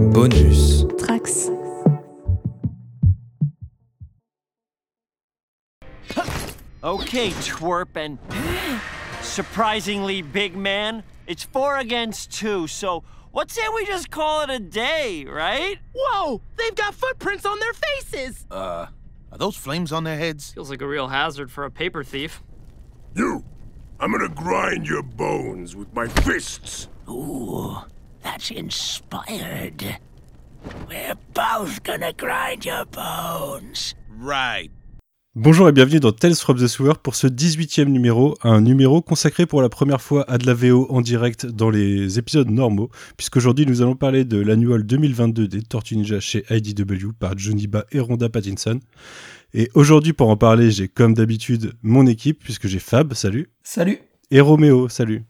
Bonus. Trax. Okay, twerp and surprisingly big man. It's four against two, so what say we just call it a day, right? Whoa! They've got footprints on their faces! Uh, are those flames on their heads? Feels like a real hazard for a paper thief. You! I'm gonna grind your bones with my fists! Ooh, that's inspired. We're both gonna grind your bones. Right. Bonjour et bienvenue dans Tales from the Sewer pour ce 18e numéro, un numéro consacré pour la première fois à de la VO en direct dans les épisodes normaux, puisqu'aujourd'hui nous allons parler de l'annual 2022 des Tortues Ninja chez IDW par Johnny Ba et Rhonda Pattinson. Et aujourd'hui pour en parler, j'ai comme d'habitude mon équipe, puisque j'ai Fab, salut. Salut. Et Roméo, salut.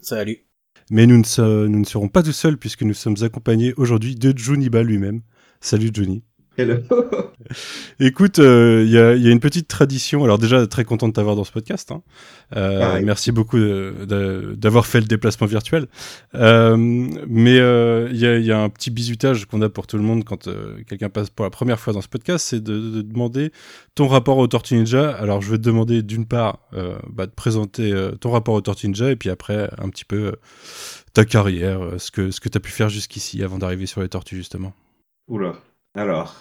Salut. Mais nous ne, serons pas tout seuls puisque nous sommes accompagnés aujourd'hui de Johnny Ba lui-même. Salut Johnny. Hello. Écoute, euh, il y, a, il y a une petite tradition. Alors déjà, très content de t'avoir dans ce podcast. hein. Euh, Pareil. merci beaucoup d'avoir fait le déplacement virtuel. Euh, mais euh, il y, a, il y a un petit bisutage qu'on a pour tout le monde quand euh, quelqu'un passe pour la première fois dans ce podcast, c'est de, de demander ton rapport au Tortue Ninja. Alors je vais te demander d'une part euh, bah, de présenter euh, ton rapport au Tortue Ninja et puis après un petit peu euh, ta carrière, euh, ce que, ce que tu as pu faire jusqu'ici avant d'arriver sur les tortues justement. Oula. Alors,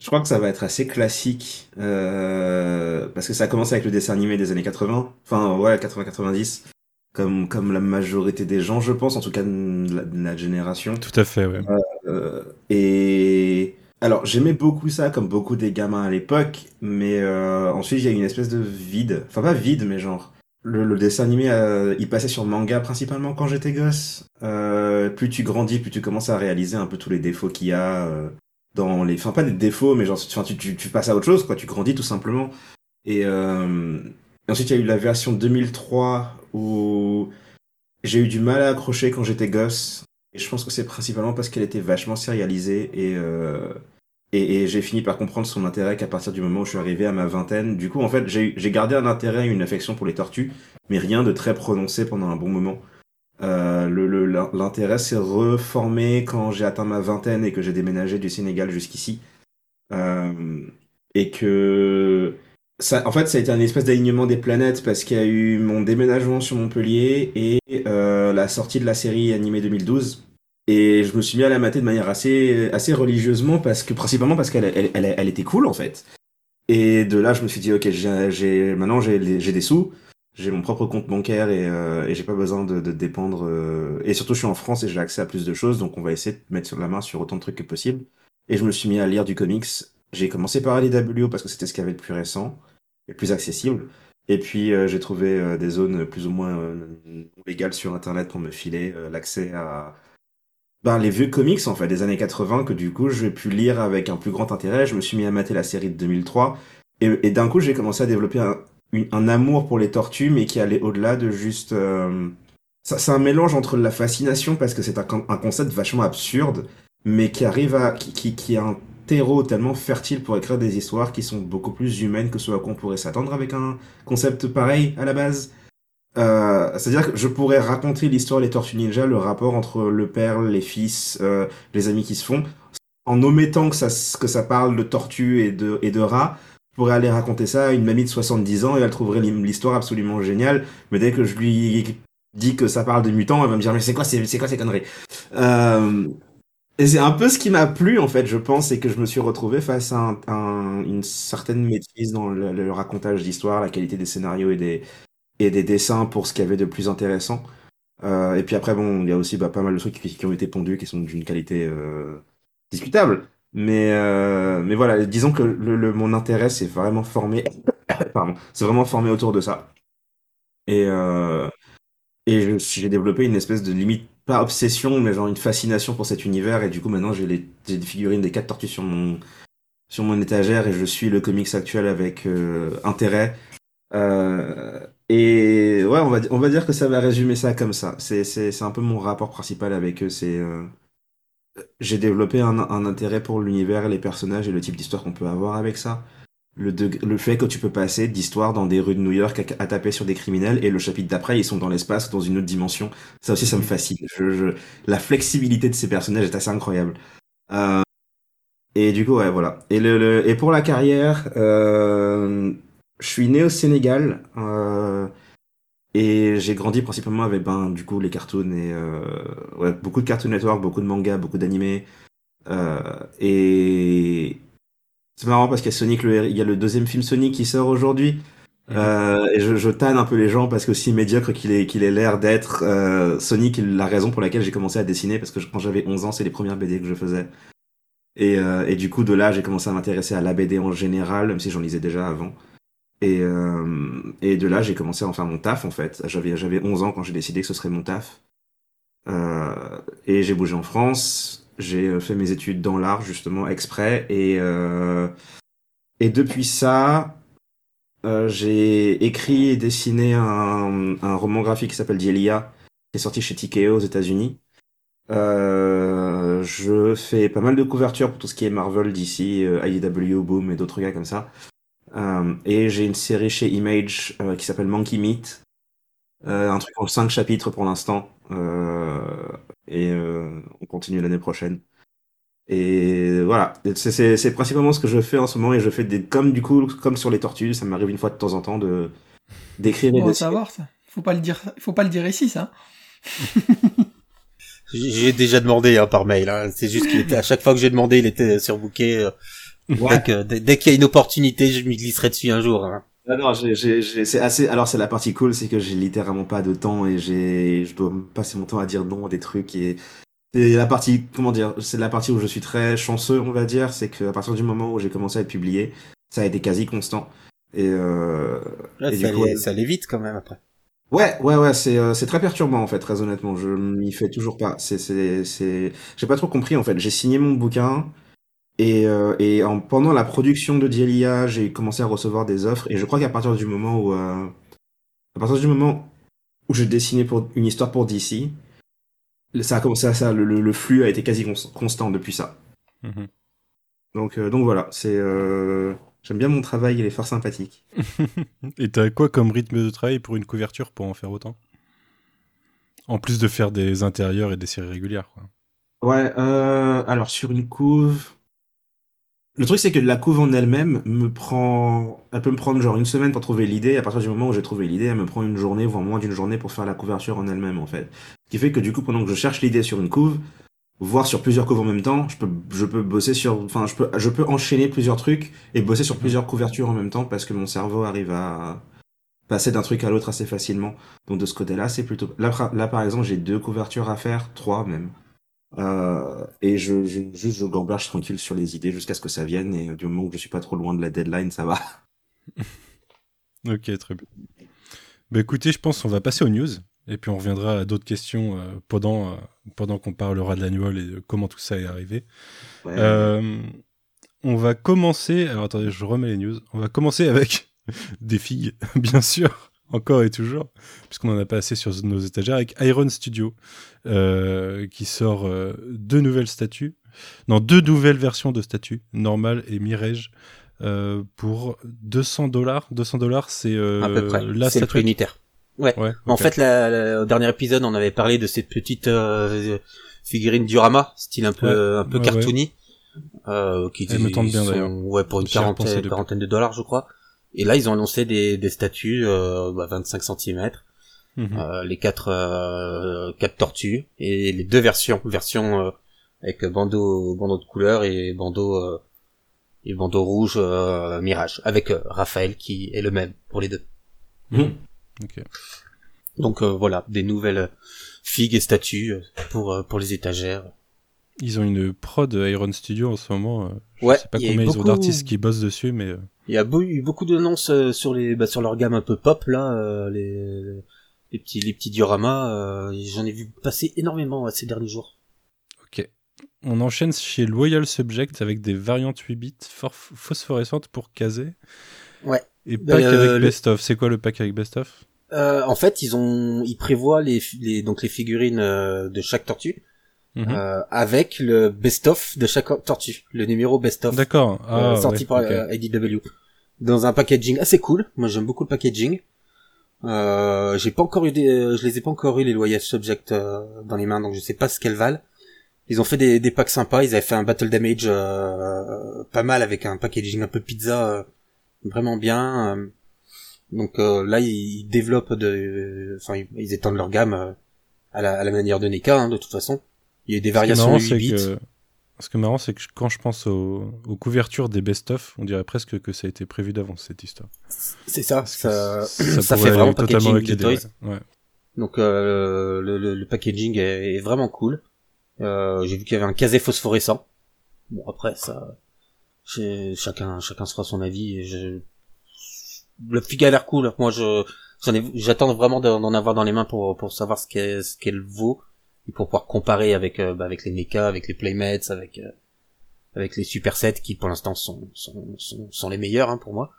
je crois que ça va être assez classique euh, parce que ça a commencé avec le dessin animé des années 80, enfin ouais 80-90, comme comme la majorité des gens, je pense, en tout cas de la, de la génération. Tout à fait, ouais. Euh, et alors j'aimais beaucoup ça, comme beaucoup des gamins à l'époque, mais euh, ensuite il y a eu une espèce de vide, enfin pas vide, mais genre le, le dessin animé, euh, il passait sur manga principalement quand j'étais gosse. Euh, plus tu grandis, plus tu commences à réaliser un peu tous les défauts qu'il y a euh, dans les, enfin pas des défauts, mais genre tu, tu, tu passes à autre chose, quoi. Tu grandis tout simplement. Et, euh, et ensuite il y a eu la version 2003 où j'ai eu du mal à accrocher quand j'étais gosse. Et je pense que c'est principalement parce qu'elle était vachement sérialisée et, euh, et, et j'ai fini par comprendre son intérêt qu'à partir du moment où je suis arrivé à ma vingtaine. Du coup, en fait, j'ai gardé un intérêt, une affection pour les tortues, mais rien de très prononcé pendant un bon moment. Euh, L'intérêt s'est reformé quand j'ai atteint ma vingtaine et que j'ai déménagé du Sénégal jusqu'ici. Euh, et que ça, en fait, ça a été un espèce d'alignement des planètes parce qu'il y a eu mon déménagement sur Montpellier et euh, la sortie de la série animée 2012. Et je me suis mis à la mater de manière assez, assez religieusement parce que, principalement parce qu'elle elle, elle, elle était cool en fait. Et de là, je me suis dit, ok, j'ai, maintenant j'ai des sous, j'ai mon propre compte bancaire et, euh, et j'ai pas besoin de, de dépendre. euh, Et surtout, je suis en France et j'ai accès à plus de choses, donc on va essayer de mettre sur la main sur autant de trucs que possible. Et je me suis mis à lire du comics. J'ai commencé par LW parce que c'était ce qu'il y avait de plus récent et plus accessible. Et puis euh, j'ai trouvé euh, des zones plus ou moins euh, légales sur Internet pour me filer euh, l'accès à ben, les vieux comics en fait des années 80 que du coup j'ai pu lire avec un plus grand intérêt. Je me suis mis à mater la série de 2003 et, et d'un coup j'ai commencé à développer un, un amour pour les tortues mais qui allait au-delà de juste... euh, C'est un mélange entre la fascination parce que c'est un, un concept vachement absurde mais qui arrive à... qui, qui, qui a un terreau tellement fertile pour écrire des histoires qui sont beaucoup plus humaines que ce à quoi on pourrait s'attendre avec un concept pareil à la base. Euh, C'est-à-dire que je pourrais raconter l'histoire des Tortues Ninja, le rapport entre le père, les fils, euh, les amis qui se font, en omettant que ça, que ça parle de tortues et de, et de rats. Pourrais aller raconter ça à une mamie de 70 ans et elle trouverait l'histoire absolument géniale. Mais dès que je lui dis que ça parle de mutants, elle va me dire mais c'est quoi, ces- c'est quoi ces conneries? Euh, et c'est un peu ce qui m'a plu en fait, je pense, c'est que je me suis retrouvé face à un- un- une certaine maîtrise dans le, le racontage d'histoire, la qualité des scénarios et des, et des dessins pour ce qu'il y avait de plus intéressant. Euh, et puis après, bon, il y a aussi bah, pas mal de trucs qui, qui ont été pondus, qui sont d'une qualité euh, discutable. Mais, euh, mais voilà, disons que le, le- mon intérêt s'est vraiment formé, pardon, c'est vraiment formé autour de ça. Et, euh, et j'ai développé une espèce de limite, pas obsession, mais genre une fascination pour cet univers. Et du coup, maintenant, j'ai des figurines des quatre tortues sur mon, sur mon étagère et je suis le comics actuel avec euh, intérêt. Euh, et ouais, on va, on va dire que ça va résumer ça comme ça. C'est, c'est, c'est un peu mon rapport principal avec eux. C'est, euh, j'ai développé un, un intérêt pour l'univers, les personnages et le type d'histoire qu'on peut avoir avec ça. le, degré- le fait que tu peux passer d'histoire dans des rues de New York à, à taper sur des criminels et le chapitre d'après ils sont dans l'espace dans une autre dimension. Ça aussi ça me fascine. Je, je- la flexibilité de ces personnages est assez incroyable. Euh, et du coup ouais voilà. Et le, le- et pour la carrière euh, je suis né au Sénégal euh, et j'ai grandi principalement avec ben du coup les cartoons et euh, ouais, beaucoup de Cartoon Network beaucoup de mangas beaucoup d'animés euh, et c'est marrant parce qu'il y a Sonic, le, il y a le deuxième film Sonic qui sort aujourd'hui. Euh, et je, je tanne un peu les gens parce que aussi médiocre qu'il ait, qu'il ait l'air d'être, euh, Sonic est la raison pour laquelle j'ai commencé à dessiner parce que quand j'avais 11 ans, c'est les premières BD que je faisais. Et, euh, et du coup, de là, j'ai commencé à m'intéresser à la BD en général, même si j'en lisais déjà avant. Et, euh, et de là, j'ai commencé à en faire mon taf en fait. J'avais, j'avais 11 ans quand j'ai décidé que ce serait mon taf. Euh, et j'ai bougé en France. J'ai euh, fait mes études dans l'art justement exprès et euh, et depuis ça, euh, j'ai écrit et dessiné un, un roman graphique qui s'appelle Dielia, qui est sorti chez TKO aux États-Unis. Euh, je fais pas mal de couvertures pour tout ce qui est Marvel, DC, euh, IDW, Boom et d'autres gars comme ça. Euh, et j'ai une série chez Image euh, qui s'appelle Monkey Meat, euh, un truc en 5 chapitres pour l'instant. Euh, et euh, on continue l'année prochaine. Et voilà, c'est- c'est c'est principalement ce que je fais en ce moment et je fais des comme du coup comme sur les tortues, ça m'arrive une fois de temps en temps de d'écrire et Bon, de à savoir ça. Faut pas le dire, faut pas le dire ici, ça. J'ai j'ai déjà demandé hein, par mail. Hein. C'est juste qu'il était à chaque fois que j'ai demandé, il était surbooké. Euh, Ouais. Dès que- dès, dès qu'il y a une opportunité, je m'y glisserai dessus un jour. Hein. Ah non, j'ai- c'est assez. Alors c'est la partie cool, c'est que j'ai littéralement pas de temps et j'ai, je dois passer mon temps à dire non à des trucs et c'est la partie, comment dire, c'est la partie où je suis très chanceux, on va dire, c'est qu'à partir du moment où j'ai commencé à être publié, ça a été quasi constant et, euh, Là, et ça, du coup, allait, ça allait vite quand même après. Ouais, ouais, ouais, c'est euh, c'est très perturbant en fait, très honnêtement. Je m'y fais toujours pas. C'est c'est c'est. J'ai pas trop compris en fait. J'ai signé mon bouquin et euh, et en pendant la production de Dielia, j'ai commencé à recevoir des offres et je crois qu'à partir du moment où euh, à partir du moment où j'ai dessiné pour une histoire pour DC, le- ça a commencé à ça. Le, le, le flux a été quasi cons- constant depuis ça. Mhm. Donc euh, donc voilà, c'est euh, j'aime bien mon travail, il est fort sympathique. Et t'as quoi comme rythme de travail pour une couverture pour en faire autant? En plus de faire des intérieurs et des séries régulières, quoi. Ouais, alors sur une couve. Le truc, c'est que la couve en elle-même me prend. Elle peut me prendre genre une semaine pour trouver l'idée. À partir du moment où j'ai trouvé l'idée, elle me prend une journée, voire moins d'une journée pour faire la couverture en elle-même, en fait. Ce qui fait que du coup, pendant que je cherche l'idée sur une couve, voire sur plusieurs couves en même temps, je peux, je peux bosser sur. Enfin, je peux, je peux enchaîner plusieurs trucs et bosser sur plusieurs couvertures en même temps parce que mon cerveau arrive à passer d'un truc à l'autre assez facilement. Donc de ce côté-là, c'est plutôt. Là, par exemple, j'ai deux couvertures à faire, trois même. Euh, et je, je, juste, je tranquille sur les idées jusqu'à ce que ça vienne. Et du moment où je suis pas trop loin de la deadline, ça va. Ok, très bien. Bah écoutez, je pense qu'on va passer aux news. Et puis on reviendra à d'autres questions euh, pendant, euh, pendant qu'on parlera de l'annual et de comment tout ça est arrivé. Ouais. Euh, on va commencer. Alors attendez, je remets les news. On va commencer avec des figues, bien sûr, encore et toujours, puisqu'on en a pas assez sur nos étagères, avec Iron Studio, euh, qui sort euh, deux nouvelles statues. Non, deux nouvelles versions de statues, normale et Mirage, euh, pour 200 dollars. 200 dollars, c'est euh, à peu près. la statuette. unitaire. Ouais. Ouais, En fait, la, la- au dernier épisode, on avait parlé de cette petite euh, figurine diorama, style un peu Ouais, un peu ouais, cartoony, euh, qui Elle me tente bien, sont-. Ouais, pour une quarantaine de dollars, je crois. Et là, ils ont annoncé des, des statues, euh, bah, 25 cm, Mhm. euh, les quatre euh, quatre tortues et les deux versions, version euh, avec bandeau bandeau de couleur et bandeau euh, et bandeau rouge euh, Mirage, avec euh, Raphaël qui est le même pour les deux. Ok. Donc euh, voilà, des nouvelles figues et statues pour euh, pour les étagères. Ils ont une prod Iron Studio en ce moment. Je Ouais, sais pas combien ils ont d'artistes qui bossent dessus, mais euh, Il y a eu beaucoup d'annonces euh, sur les bah, sur leur gamme un peu pop là, euh, les les petits les petits dioramas. euh, J'en ai vu passer énormément ces derniers jours. ok. On enchaîne chez Loyal Subject avec des variantes 8 bits phosphorescentes pour caser. Ouais. Et pack avec le- Best of. C'est quoi le pack avec Best of? Euh, en fait, ils ont ils prévoient les les donc les figurines de chaque tortue Mhm. euh, avec le best of de chaque tortue, le numéro best of. D'accord. euh, Ah, sorti ouais, par ok. euh, IDW. dans un packaging assez cool. Moi, j'aime beaucoup le packaging. Euh, j'ai pas encore eu des, euh, je les ai pas encore eu les Loyal Subject euh, dans les mains, donc je sais pas ce qu'elles valent. Ils ont fait des, des packs sympas. Ils avaient fait un battle damage euh, pas mal avec un packaging un peu pizza, euh, vraiment bien. euh. donc euh, là, ils, développent de, enfin, ils, ils étendent leur gamme euh, à, la, à la manière de NECA, hein, de toute façon. Il y a des Ce qui est variations marrant, 8 c'est bits. que- Ce qui est marrant, c'est que quand je pense aux, aux couvertures des best-of, on dirait presque que ça a été prévu d'avance, cette histoire. C'est ça, Parce que ça, ça ça fait vraiment totalement packaging avec de l'idée, toys. ouais. Ouais. Donc euh, le, le, le packaging est, est vraiment cool. Euh, J'ai vu qu'il y avait un casé phosphorescent. Bon après ça, chacun chacun se fera son avis. Et je... Le fig a l'air cool. Moi je j'attends vraiment d'en d'en avoir dans les mains pour pour savoir ce qu'elle ce qu'elle vaut et pour pouvoir comparer avec euh, bah, avec les NECA, avec les Playmates, avec euh, avec les Supersets qui pour l'instant sont, sont sont sont les meilleurs hein, pour moi.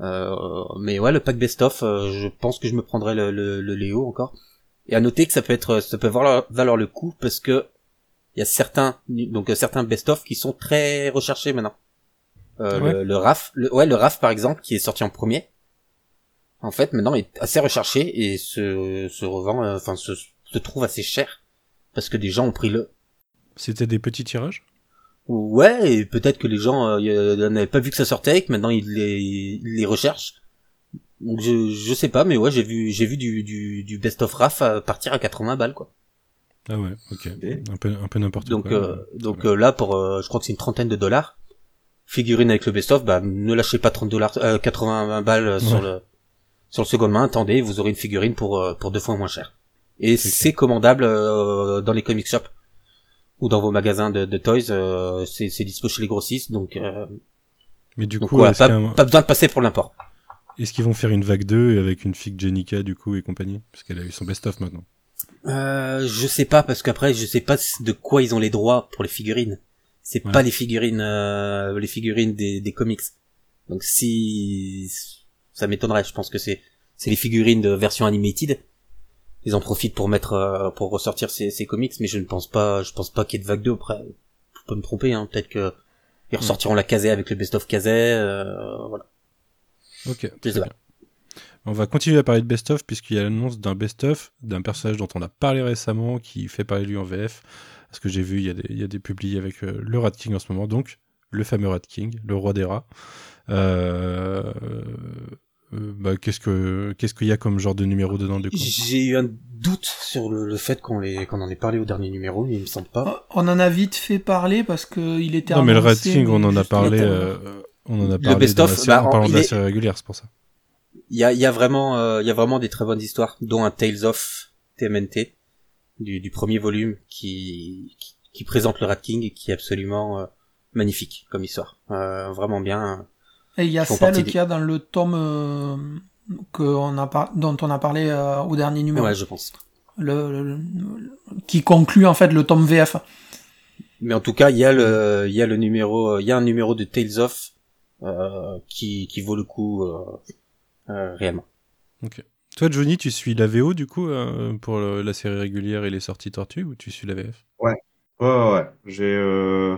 Euh, mais ouais, le pack best-of, euh, je pense que je me prendrai le, le, le Léo encore. Et à noter que ça peut être, ça peut valoir, valoir le coup parce que il y a certains, donc euh, certains best-of qui sont très recherchés maintenant. Euh, Ouais. le, le RAF, le, ouais, le RAF par exemple, qui est sorti en premier, en fait maintenant est assez recherché et se, se revend, enfin se, se trouve assez cher parce que des gens ont pris le. C'était des petits tirages? Ouais, et peut-être que les gens euh, euh, n'avaient pas vu que ça sortait et que maintenant ils les, ils les recherchent. Donc je, je sais pas, mais ouais, j'ai vu j'ai vu du, du, du best of RAF à partir à 80 balles quoi. Ah ouais, ok. Un peu, un peu n'importe Donc quoi. euh, donc euh, là pour euh, je crois que c'est une trentaine de dollars. Figurine avec le best of, bah ne lâchez pas 30 dollars, euh, 80 balles euh, sur Ouais. le sur le seconde main. Attendez, vous aurez une figurine pour euh, pour deux fois moins cher. Et C'est commandable euh, dans les comic shops ou dans vos magasins de, de toys. euh, c'est c'est dispo chez les grossistes, donc euh, Mais du donc coup, voilà, est-ce pas, un- pas besoin de passer pour l'import. est-ce qu'ils vont faire une vague 2 avec une fig Jenica du coup et compagnie? Parce qu'elle a eu son best-of maintenant. Euh, je sais pas parce qu'après je sais pas de quoi ils ont les droits pour les figurines. C'est Ouais. pas les figurines, euh, les figurines des, des comics. Donc si ça m'étonnerait, je pense que c'est c'est les figurines de version animated. Ils en profitent pour mettre euh, pour ressortir ces, ces comics, mais je ne pense pas, je pense pas qu'il y ait de vague 2 après. Je peux me tromper, hein. Peut-être que ils ressortiront la casée avec le best of casée, euh, voilà. Ok. On va continuer à parler de best-of puisqu'il y a l'annonce d'un best-of d'un personnage dont on a parlé récemment qui fait parler lui en VF. Parce que j'ai vu, il y a des, il y a des publiés avec euh, le Rat King en ce moment, donc le fameux Rat King, le roi des rats. Euh, euh, bah, qu'est-ce que qu'est-ce qu'il y a comme genre de numéro dedans du coup? J'ai eu un doute sur le, le fait qu'on les qu'on en ait parlé au dernier numéro, mais il me semble pas. On en a vite fait parler parce que il était Non mais le Rat annoncé, King, on en a parlé, le euh, on en a Le parlé best dans of, la série- bah, en parlant de la est- série régulière, c'est pour ça. Il y a, il y a vraiment, euh, il y a vraiment des très bonnes histoires, dont un Tales of TMNT du, du premier volume qui, qui qui présente le Rat King et qui est absolument euh, magnifique comme histoire, Euh, vraiment bien. Et il y a celle qu'il y a dans le tome euh, que on a par- dont on a parlé euh, au dernier numéro. Ouais, je pense. Le, le- le- qui conclut en fait le tome VF. Mais en tout cas, il y a le, il y a le numéro, il y a un numéro de Tales of euh, qui qui vaut le coup euh, euh, réellement. Toi Johnny, tu suis la VO du coup euh, pour le- la série régulière et les sorties Tortue ou tu suis la VF Ouais, ouais, ouais. J'ai, euh,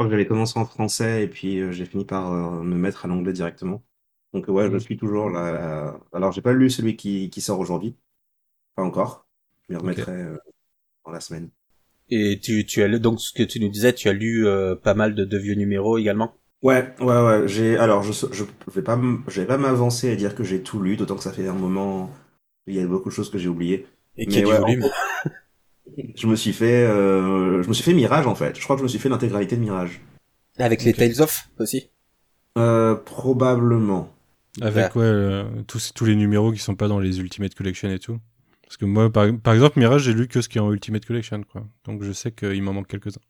crois que j'avais commencé en français et puis euh, j'ai fini par euh, me mettre à l'anglais directement. Donc ouais, je Mhm. suis toujours là. là. Alors j'ai pas lu celui qui, qui sort aujourd'hui, pas encore. Je m'y remettrai euh, dans la semaine. Et tu, tu as lu, donc ce que tu nous disais, tu as lu euh, pas mal de, de vieux numéros également? Ouais, ouais, ouais. J'ai, alors je, je vais pas, m- je vais pas m'avancer et dire que j'ai tout lu, d'autant que ça fait un moment. Il y a beaucoup de choses que j'ai oubliées. Et qu'il y a Mais du ouais, en Je me suis fait, euh, je me suis fait Mirage en fait. Je crois que je me suis fait l'intégralité de Mirage. Avec les Ok. Tales of aussi. Euh, probablement. Avec ouais, euh, tous, tous les numéros qui sont pas dans les Ultimate Collection et tout. Parce que moi, par, par exemple, Mirage, j'ai lu que ce qui est en Ultimate Collection, quoi. Donc je sais qu'il m'en manque quelques-uns.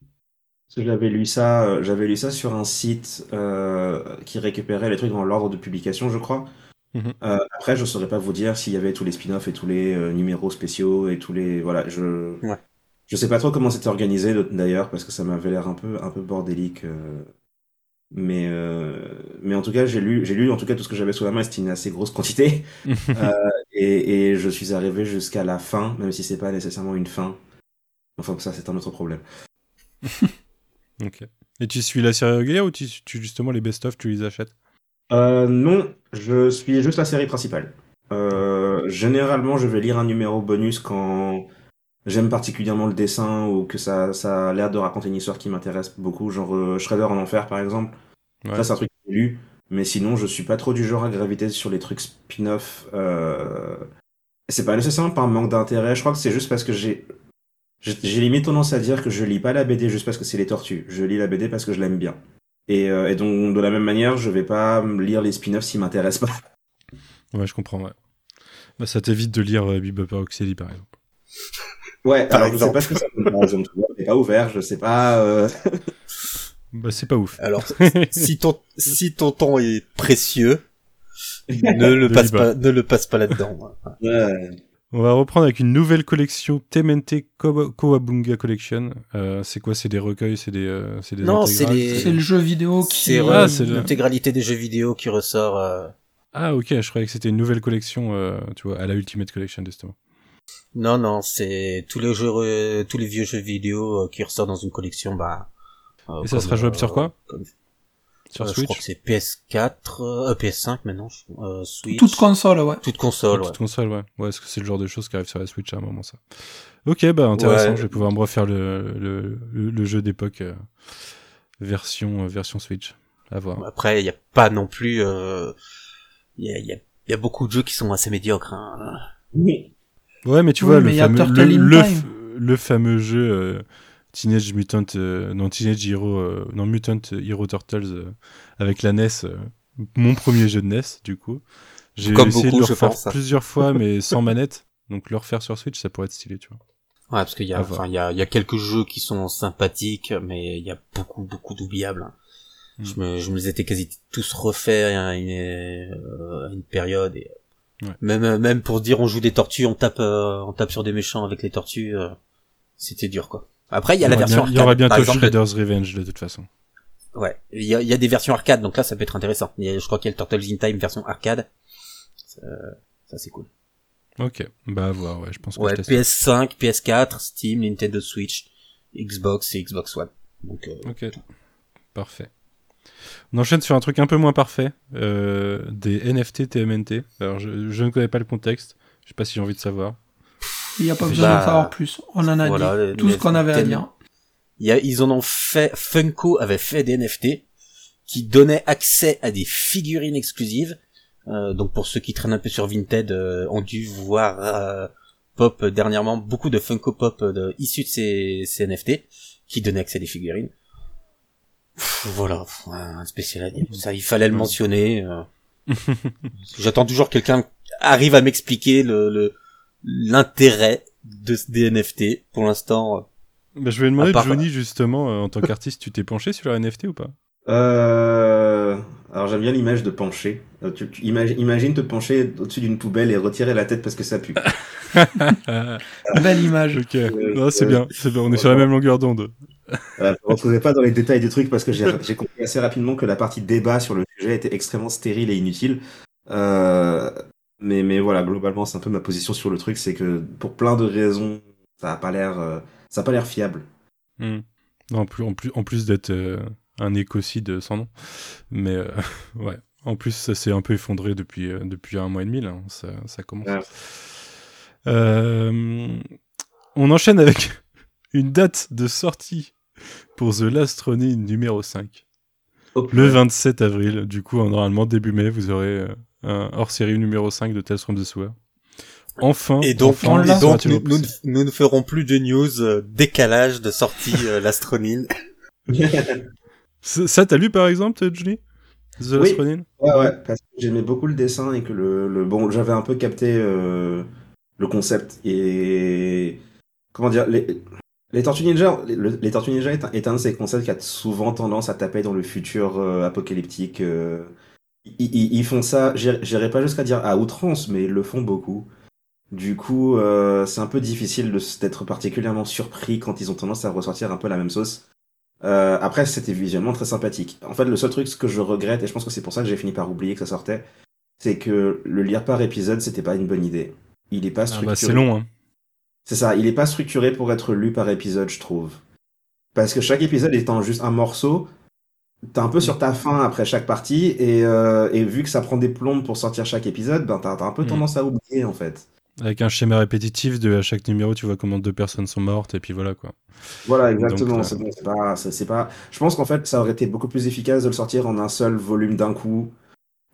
Parce que j'avais lu ça, j'avais lu ça sur un site euh, qui récupérait les trucs dans l'ordre de publication, je crois. Mhm. Euh, après, je saurais pas vous dire s'il y avait tous les spin-offs et tous les euh, numéros spéciaux et tous les voilà. Je Ouais. je sais pas trop comment c'était organisé d'ailleurs parce que ça m'avait l'air un peu un peu bordélique. euh, Mais euh, mais en tout cas, j'ai lu j'ai lu en tout cas tout ce que j'avais sous la main. C'était une assez grosse quantité. Euh, et, et je suis arrivé jusqu'à la fin, même si c'est pas nécessairement une fin. Enfin, ça c'est un autre problème. Ok. Et tu suis la série régulière ou tu, tu justement les best-of, tu les achètes? Euh, non, je suis juste la série principale. Euh, généralement, je vais lire un numéro bonus quand j'aime particulièrement le dessin ou que ça, ça a l'air de raconter une histoire qui m'intéresse beaucoup, genre euh, Shredder en enfer par exemple. Ouais. Ça, c'est un truc que j'ai lu. Mais sinon, je suis pas trop du genre à graviter sur les trucs spin-off. Euh... C'est pas nécessairement par manque d'intérêt. Je crois que c'est juste parce que j'ai. J'ai j'ai limite tendance à dire que je lis pas la BD juste parce que c'est les tortues. Je lis la BD parce que je l'aime bien. Et, euh, et donc, de la même manière, je vais pas lire les spin-offs s'ils m'intéressent pas. Ouais, je comprends, ouais. Bah, ça t'évite de lire euh, Bebop Rocksteady, par exemple. Ouais, Par alors je sais exemple. pas ce que ça exemple. vois, C'est pas ouvert, je sais pas. euh, Bah, c'est pas ouf. Alors, si ton, si ton temps est précieux, ne le Ne passe pas. pas, ne le passe pas là-dedans. ouais. On va reprendre avec une nouvelle collection TMNT Kowa- Kowabunga Collection. Euh, c'est quoi? C'est des recueils C'est des, euh, c'est des Non, c'est intégrales les- C'est le jeu vidéo qui. C'est Ah, euh, le- l'intégralité des jeux vidéo qui ressort. euh, Ah, ok, je croyais que c'était une nouvelle collection, euh, tu vois, à la Ultimate Collection, justement. Non, non, c'est tous les jeux, euh, tous les vieux jeux vidéo euh, qui ressortent dans une collection, bah. euh, Et ça comme, sera jouable sur quoi? comme- Sur euh, Je Switch crois que c'est PS4, euh, PS5 maintenant, je- euh, Switch. Toute console, ouais. Toute console, ouais. Toute console, ouais. Ouais, est-ce que c'est le genre de choses qui arrive sur la Switch à un moment, ça Ok, bah intéressant, Ouais. je vais pouvoir me refaire le, le, le, le jeu d'époque euh, version, euh, version Switch. À voir. Après, il y a pas non plus, euh, il y a, il y a, il y a beaucoup de jeux qui sont assez médiocres. Hein. Oui. Ouais, mais tu Oui, vois, mais le, fameux, le, le, le fameux jeu euh, Teenage Mutant, euh, non, Teenage Hero, euh, non, Mutant Hero Turtles euh, avec la NES, euh, mon premier jeu de NES, du coup. J'ai essayé beaucoup, de le refaire pense. plusieurs fois, mais sans manette. Donc le refaire sur Switch, ça pourrait être stylé, tu vois. Ouais, parce qu'il y a, enfin, il y a, y a quelques jeux qui sont sympathiques, mais il y a beaucoup, beaucoup d'oubliables. hein. Mm. Je me, je me les étais quasi tous refaits à une, à une période. Et Ouais. Même, même pour dire on joue des tortues, on tape, euh, on tape sur des méchants avec les tortues, euh, c'était dur quoi. Après, il y a la version bien- il y arcade. aura bientôt exemple, Shredder's Revenge, de toute façon. Ouais, il y a, il y a des versions arcade, donc là ça peut être intéressant. Il y a- je crois qu'il y a le Turtles in Time version arcade. Ça, ça, c'est cool. Ok, bah à voir, ouais, je pense que Ouais, je testerai. PS5, PS4, Steam, Nintendo Switch, Xbox et Xbox One. Donc euh, Ok, parfait. On enchaîne sur un truc un peu moins parfait, euh, des NFT TMNT. Alors je, je ne connais pas le contexte, je sais pas si j'ai envie de savoir. Il n'y a pas besoin Bah, d'en savoir plus. On en a voilà, dit les- tout ce qu'on avait à dire. il y a, ils en ont fait, Funko avait fait des NFT qui donnaient accès à des figurines exclusives. Euh, donc pour ceux qui traînent un peu sur Vinted, euh, ont dû voir euh, pop dernièrement beaucoup de Funko Pop euh, de, issus de ces, ces NFT qui donnaient accès à des figurines. Pff, Voilà, un spécial à dire. Ça, il fallait le mentionner. euh. J'attends toujours que quelqu'un arrive à m'expliquer le le- l'intérêt de des NFT. Pour l'instant, euh, Bah, je vais demander À part- Johnny justement, euh, en tant qu'artiste, tu t'es penché sur la NFT ou pas? Euh... Alors j'aime bien l'image de pencher. Euh, Tu, tu imagine, imagine te pencher au-dessus d'une poubelle et retirer la tête parce que ça pue. Belle image. Ok, c'est bien, c'est bien, on est sur la même longueur d'onde. Voilà, ne retrouvez pas dans les détails du truc parce que j'ai j'ai compris assez rapidement que la partie débat sur le sujet était extrêmement stérile et inutile. Euh, mais, mais voilà, globalement, c'est un peu ma position sur le truc, c'est que pour plein de raisons, ça a pas l'air, euh, ça a pas l'air fiable. Hmm. Non, en plus, en plus, en plus d'être euh, un écocide sans nom. Mais euh, ouais, en plus, ça s'est un peu effondré depuis, euh, depuis un mois et demi, là. hein. Ça, ça commence. Ouais. On enchaîne avec une date de sortie pour The Last Ronin numéro 5. Hop, Le ouais. 27 avril, du coup, normalement, début mai, vous aurez euh, un hors-série numéro 5 de Tales from the Sewer. Enfin, Et donc, enfin, et donc nous, nous, repoussé. nous ne ferons plus de news euh, décalage de sortie euh, l'astronine. Ça, t'as lu par exemple, toi, Johnny The Oui. Ouais, ouais, parce que j'aimais beaucoup le dessin et que le, le bon, j'avais un peu capté euh, le concept et comment dire, les, les Tortues Ninja, les, les Tortues Ninja est un, est un de ces concepts qui a souvent tendance à taper dans le futur euh, apocalyptique. Ils, ils- font ça, j'irai pas jusqu'à dire à outrance, mais ils le font beaucoup. Du coup, euh, c'est un peu difficile d'être particulièrement surpris quand ils ont tendance à ressortir un peu la même sauce. Euh, après, c'était visuellement très sympathique. En fait, le seul truc que je regrette, et je pense que c'est pour ça que j'ai fini par oublier que ça sortait, c'est que le lire par épisode, c'était pas une bonne idée. Il est pas Ah structuré. bah, C'est long, hein. C'est ça, il est pas structuré pour être lu par épisode, je trouve. Parce que chaque épisode étant juste un morceau, t'es un peu sur ta fin après chaque partie et, euh, et vu que ça prend des plombes pour sortir chaque épisode, ben t'as un peu Mm. tendance à oublier en fait. Avec un schéma répétitif de à chaque numéro, tu vois comment deux personnes sont mortes et puis voilà quoi. Voilà, exactement. Donc, c'est euh, bon, c'est pas, c'est c'est pas. Je pense qu'en fait, ça aurait été beaucoup plus efficace de le sortir en un seul volume d'un coup.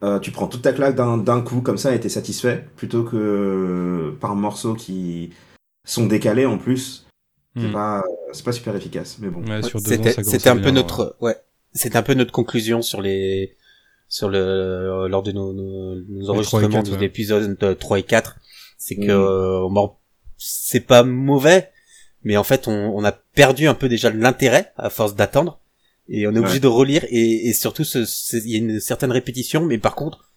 Euh, tu prends toute ta claque d'un d'un coup comme ça et t'es satisfait, plutôt que euh, par morceaux qui sont décalés en plus. C'est Hmm. pas, c'est pas super efficace, mais bon. Ouais, sur deux ans, C'était un peu notre, ouais, c'était un peu notre conclusion sur les, sur le, lors de nos, nos, enregistrements quatre, des ouais. épisodes euh, 3 et 4. C'est que, Mhm. euh, bon, c'est pas mauvais, mais en fait, on, on a perdu un peu déjà l'intérêt à force d'attendre. Et on est obligé Ouais. de relire et, et surtout, il y a une certaine répétition, mais par contre,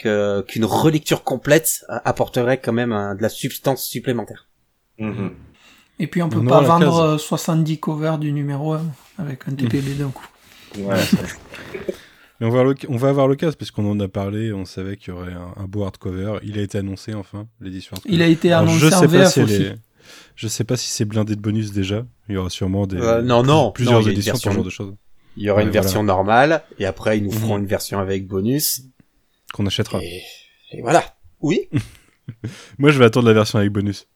que, qu'une relecture complète apporterait quand même un- de la substance supplémentaire. Mhm. Et puis on peut On pas vendre case. euh, 70 covers du numéro 1 avec un TPB d'un coup. Mais on va, avoir l'oc- on va avoir l'occasion parce qu'on en a parlé, on savait qu'il y aurait un, un beau hardcover. Il a été annoncé enfin, l'édition. Il a été Alors, annoncé je en sais pas VF si aussi. est- Je sais pas si c'est blindé de bonus déjà. Il y aura sûrement des Euh, non, non, plusieurs non, éditions version- pour ce genre de choses Il y aura Ouais, une version normale, et après, ils nous feront Mhm. une version avec bonus. qu'on achètera. Et, et voilà. Oui. Moi, je vais attendre la version avec bonus.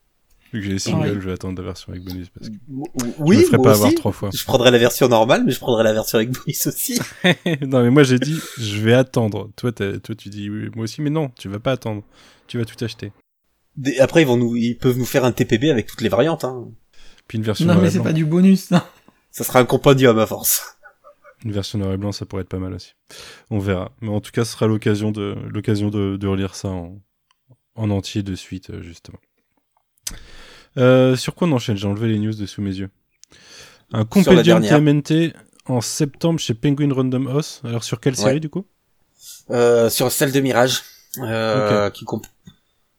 Vu que j'ai les singles, Ouais. je vais attendre la version avec bonus parce que Oui, je me ferai pas aussi. avoir trois fois. Je prendrai la version normale, mais je prendrai la version avec bonus aussi. non, mais moi j'ai dit, je vais attendre. Toi, t'as- toi, tu dis oui, moi aussi, mais non, tu vas pas attendre. Tu vas tout acheter. Des- Après, ils vont nous, ils peuvent nous faire un TPB avec toutes les variantes. Hein. Puis une version Non, mais c'est pas du bonus. non. Ça sera un compendium à force. Une version noir et blanc, ça pourrait être pas mal aussi. On verra. Mais en tout cas, ce sera l'occasion de l'occasion de, de relire ça en, en entier de suite, euh, justement. Euh, sur quoi on enchaîne? J'ai enlevé les news de sous mes yeux. Un dernière. TMNT en septembre chez Penguin Random House. Alors sur quelle série Ouais. du coup? Euh, sur celle de Mirage, euh, qui, comp-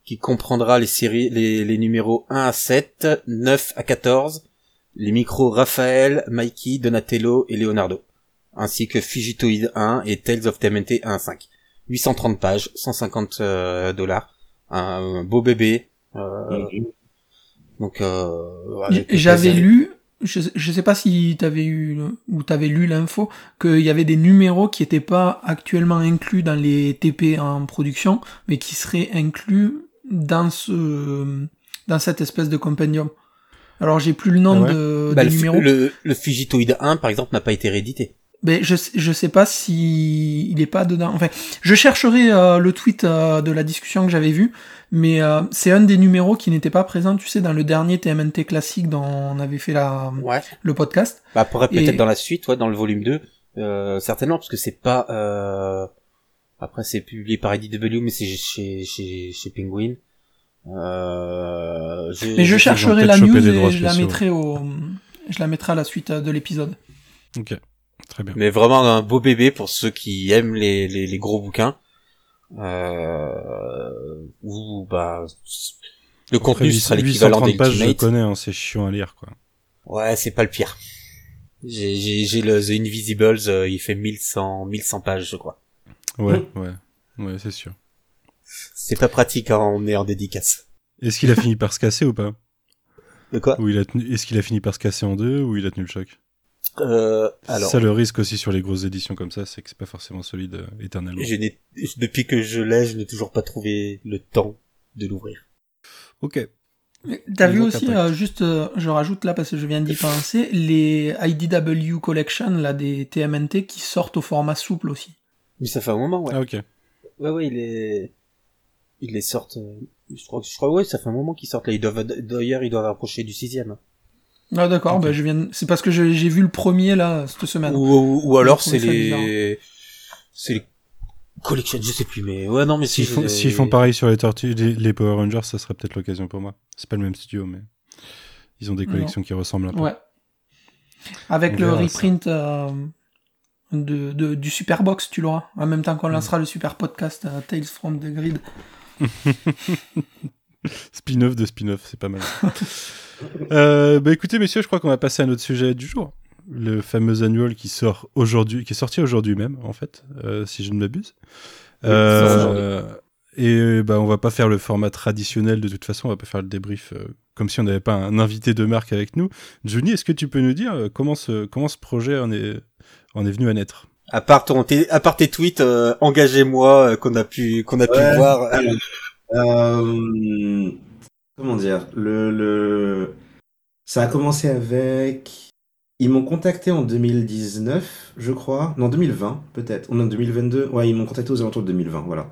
qui comprendra les séries, les, les numéros 1 à 7, 9 à 14, les micros Raphaël, Mikey, Donatello et Leonardo, ainsi que Fugitoid 1 et Tales of TMNT 1 à 5. 830 pages, 150 euh, dollars, un beau bébé. euh, avec J'avais plaisir. lu, je, je sais pas si t'avais eu ou t'avais lu l'info, qu'il y avait des numéros qui étaient pas actuellement inclus dans les TP en production, mais qui seraient inclus dans ce, dans cette espèce de compendium. Alors j'ai plus le nom Ah ouais de, Bah, des le, numéros. le, le Fugitoid 1, par exemple, n'a pas été réédité. Mais je, sais- je sais pas si il est pas dedans. Enfin, je chercherai euh, le tweet euh, de la discussion que j'avais vu, mais euh, c'est un des numéros qui n'était pas présent, tu sais, dans le dernier TMNT classique dont on avait fait la, Ouais. le podcast. Bah, pourrait peut-être Et- dans la suite, ouais, dans le volume 2, euh, certainement, parce que c'est pas, euh... après c'est publié par IDW, mais c'est chez, chez, chez Penguin. Euh... je- Mais je chercherai la news et je la mettrai au, je la mettrai à la suite euh, de l'épisode. Ok, très bien. Mais vraiment un beau bébé pour ceux qui aiment les, les, les gros bouquins. Euh... Ou, bah, le contenu Après, sera 800 l'équivalent 830 pages, je connais, hein, c'est chiant à lire quoi. Ouais, c'est pas le pire. J'ai, le The Invisibles, euh, il fait 1100, 1100 pages, je crois. Ouais, ouais, ouais, c'est sûr. C'est pas pratique quand on est en dédicace. Est-ce qu'il a fini par se casser ou pas? De quoi? Ou il a tenu... Est-ce qu'il a fini par se casser en deux ou il a tenu le choc? Euh, Alors, ça le risque aussi sur les grosses éditions comme ça, c'est que c'est pas forcément solide euh, éternellement. depuis que je l'ai, je n'ai toujours pas trouvé le temps de l'ouvrir. Ok. T'as vu aussi, euh, juste, euh, je rajoute là parce que je viens d'y penser, les IDW Collection, là, des TMNT qui sortent au format souple aussi. Mais ça fait un moment, ouais. Ah ok. Ouais, ouais, il est, il les sortent, euh, je crois, je crois, ouais, ça fait un moment qu'ils sortent là. Ils doivent, d'ailleurs, ils doivent approcher du sixième. Ah d'accord, Ok. bah, je viens, c'est parce que j'ai vu le premier là cette semaine. Ou, ou, ou alors c'est les, c'est les collections, je sais plus, mais ouais, non, mais si S'ils font, les- s'ils font pareil sur les tortues, les, les Power Rangers, ça serait peut-être l'occasion pour moi. C'est pas le même studio, mais ils ont des Non. collections qui ressemblent un peu. Ouais. Avec On le reprint euh, de, de- du Superbox, tu l'auras. En même temps Mm. qu'on lancera le super podcast euh, Tales from the Grid. Spin-off de spin-off, c'est pas mal. euh, bah écoutez, messieurs, je crois qu'on va passer à notre sujet du jour. Le fameux annual qui sort aujourd'hui, qui est sorti aujourd'hui même, en fait, euh, si je ne m'abuse. Euh, et bah, on va pas faire le format traditionnel de toute façon, on va pas faire le débrief euh, comme si on n'avait pas un invité de marque avec nous. Johnny, est-ce que tu peux nous dire comment ce, comment ce projet en est, en est venu à naître? À part ton, tes, à part tes tweets, euh, engagez-moi, euh, qu'on a pu, qu'on a pu voir. Euh, comment dire le, le ça a commencé avec ils m'ont contacté en 2019 je crois. Non 2020 peut-être. Ou non 2022 ouais ils m'ont contacté aux alentours de 2020 voilà.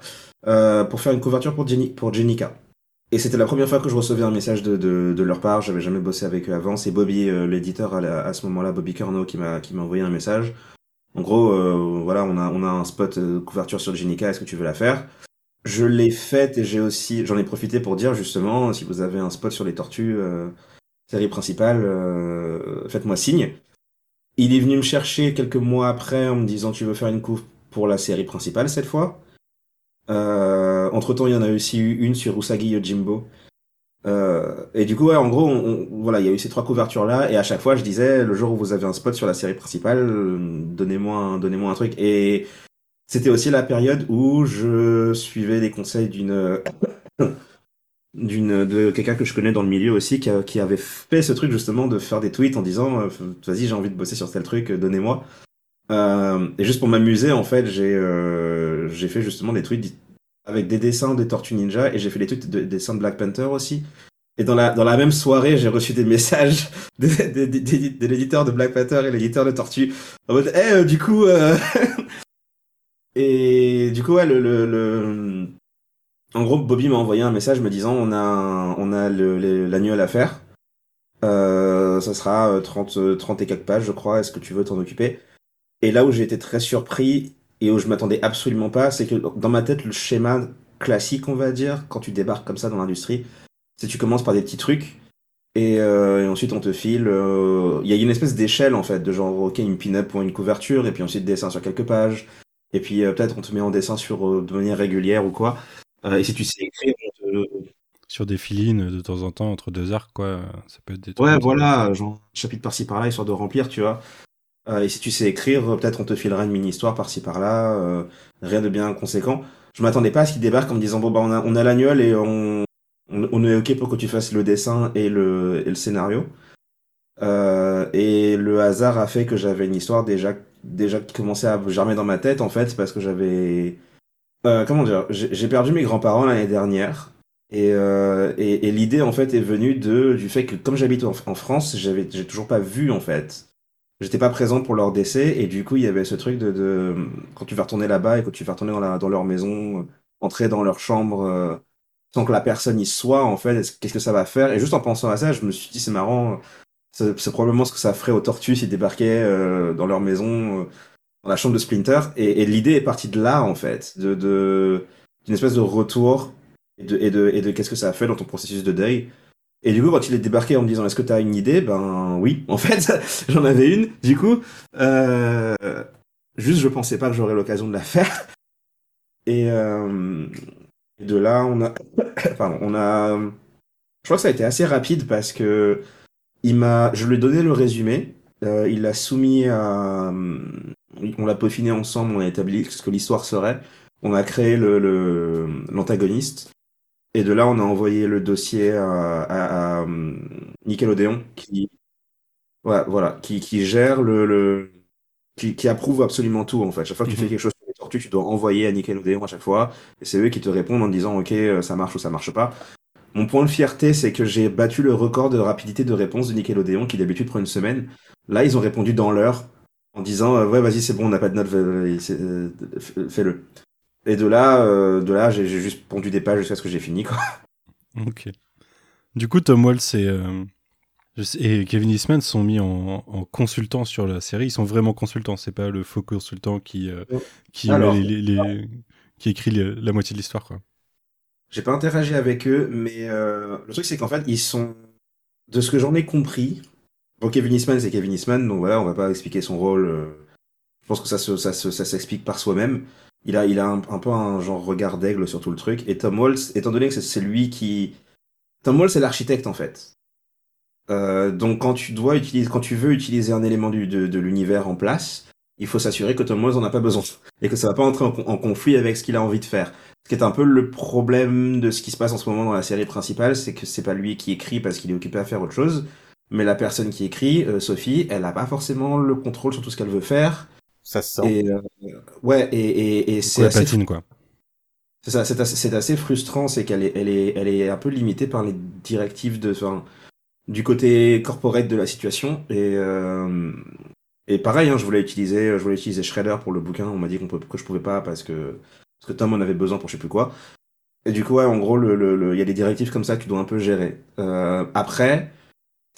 Euh, pour faire une couverture pour Jenny pour Jenica. Et c'était la première fois que je recevais un message de, de, leur part. J'avais jamais bossé avec eux avant. C'est Bobby euh, l'éditeur à, ce moment-là Bobby Curnow qui m'a envoyé un message. En gros voilà on a on a un spot couverture sur Jenica. Est-ce que tu veux la faire? Je l'ai faite et j'ai aussi, j'en ai profité pour dire justement, si vous avez un spot sur les tortues, euh, série principale, euh, faites-moi signe. Il est venu me chercher quelques mois après en me disant tu veux faire une couve pour la série principale cette fois. Euh, entre temps, il y en a aussi eu une sur Usagi Yojimbo. Et du coup, ouais, en gros, on- on- voilà, il y a eu ces trois couvertures là, et à chaque fois, je disais, le jour où vous avez un spot sur la série principale, donnez-moi, donnez-moi un truc. Et c'était aussi la période où je suivais les conseils d'une d'une de quelqu'un que je connais dans le milieu aussi qui, avait fait ce truc justement de faire des tweets en disant euh, vas-y j'ai envie de bosser sur tel truc euh, donnez-moi Euh, et juste pour m'amuser en fait j'ai euh, j'ai fait justement des tweets avec des dessins des Tortues Ninja et j'ai fait des tweets de, des dessins de Black Panther aussi et dans la, dans la même soirée, j'ai reçu des messages de, de, de- de- l'éditeur de Black Panther et l'éditeur de Tortue. En mode, eh, euh, du coup, euh, Et du coup, ouais, le, le, En gros, Bobby m'a envoyé un message me disant on a, on a l'annuel à faire. Euh, ça sera euh, 30, euh, 30 et quelques pages, je crois. Est-ce que tu veux t'en occuper? Et là où j'ai été très surpris et où je m'attendais absolument pas, c'est que dans ma tête, le schéma classique, on va dire, quand tu débarques comme ça dans l'industrie, c'est tu commences par des petits trucs. Et, euh, ensuite on te file. euh, Il y a une espèce d'échelle en fait, de genre ok une pin-up pour une couverture, et puis ensuite dessin sur quelques pages, et puis euh, peut-être on te met en dessin sur euh, de manière régulière ou quoi. Euh, et si tu sais écrire, on te, Sur des filines de temps en temps entre deux arcs, quoi. Ça peut être des trucs Ouais, voilà, genre chapitre par-ci par-là, histoire de remplir, tu vois. Euh, et si tu sais écrire, peut-être on te filera une mini-histoire par-ci par-là, euh, rien de bien conséquent. Je m'attendais pas à ce qu'il débarque en me disant, bon, bah, on a, on a l'annuel et on, on, on est OK pour que tu fasses le dessin et le, et le scénario. Euh, et le hasard a fait que j'avais une histoire déjà, déjà qui commençait à germer dans ma tête, en fait, parce que j'avais... Euh, comment dire J'ai perdu mes grands-parents l'année dernière. Et, euh, et, l'idée en fait est venue de du fait que comme j'habite en, France, j'avais j'ai toujours pas vu en fait. J'étais pas présent pour leur décès et du coup il y avait ce truc de, de quand tu vas retourner là-bas et que tu vas retourner dans, la, dans leur maison, entrer dans leur chambre euh, sans que la personne y soit en fait, est-ce- qu'est-ce que ça va faire? Et juste en pensant à ça, je me suis dit c'est marrant, c'est probablement ce que ça ferait aux tortues s'ils débarquaient euh, dans leur maison, euh, dans la chambre de Splinter. Et, et l'idée est partie de là en fait, de de- d'une espèce de retour et de, et de, et de qu'est-ce que ça a fait dans ton processus de deuil. Et du coup, quand il est débarqué en me disant est-ce que tu as une idée? Ben oui, en fait, j'en avais une. Du coup, euh, juste je pensais pas que j'aurais l'occasion de la faire. Et euh, de là, on a, pardon, on a, je crois que ça a été assez rapide parce que il m'a, je lui ai donné le résumé. Euh, il l'a soumis à, on l'a peaufiné ensemble, on a établi ce que l'histoire serait. On a créé le l'antagoniste. Et de là, on a envoyé le dossier à, à, à Nickelodeon, qui, ouais, voilà, qui, qui gère le, le qui, qui approuve absolument tout en fait. Chaque fois que tu fais quelque chose sur les tortues, tu dois envoyer à Nickelodeon à chaque fois, et c'est eux qui te répondent en disant ok, euh, ça marche ou ça marche pas. Mon point de fierté, c'est que j'ai battu le record de rapidité de réponse de Nickelodeon, qui d'habitude prend une semaine. Là, ils ont répondu dans l'heure, en disant euh, ouais, vas-y, c'est bon, on n'a pas de notes, euh, euh, fais-le. Et de là, de là, j'ai juste pondu des pages jusqu'à ce que j'ai fini quoi. Ok. Du coup, Tom Waltz et, Kevin Eastman sont mis en, en consultant sur la série. Ils sont vraiment consultants. C'est pas le faux consultant qui euh, qui, Alors. met les- les- les- qui écrit la moitié de l'histoire, quoi. J'ai pas interagi avec eux, mais euh, le truc c'est qu'en fait ils sont, de ce que j'en ai compris, bon Kevin Eastman c'est Kevin Eastman, donc voilà on va pas expliquer son rôle. euh, je pense que ça se, ça se- ça s'explique par soi-même. Il a, il a un, peu un genre regard d'aigle sur tout le truc. Et Tom Waltz, étant donné que c'est- lui qui, Tom Waltz c'est l'architecte en fait. Euh, donc quand tu dois utiliser, quand tu veux utiliser un élément du, de, de l'univers en place, il faut s'assurer que Tom Waltz en a pas besoin et que ça va pas entrer en conflit avec ce qu'il a envie de faire. Ce qui est un peu le problème de ce qui se passe en ce moment dans la série principale, c'est que c'est pas lui qui écrit parce qu'il est occupé à faire autre chose, mais la personne qui écrit, euh, Sophie, elle a pas forcément le contrôle sur tout ce qu'elle veut faire. Ça se sent. Et euh, ouais, et, et, et c'est assez patine, quoi. C'est ça, c'est assez, frustrant, c'est qu'elle est, elle est, elle est un peu limitée par les directives de, enfin, du côté corporate de la situation. Et, euh, et pareil, hein, je voulais utiliser, je voulais utiliser Shredder pour le bouquin. On m'a dit qu'on peut, que je pouvais pas parce que, parce que Tom en avait besoin pour je sais plus quoi. Et du coup, ouais, en gros, le, le, le- il y a des directives comme ça que tu dois un peu gérer. Euh, après,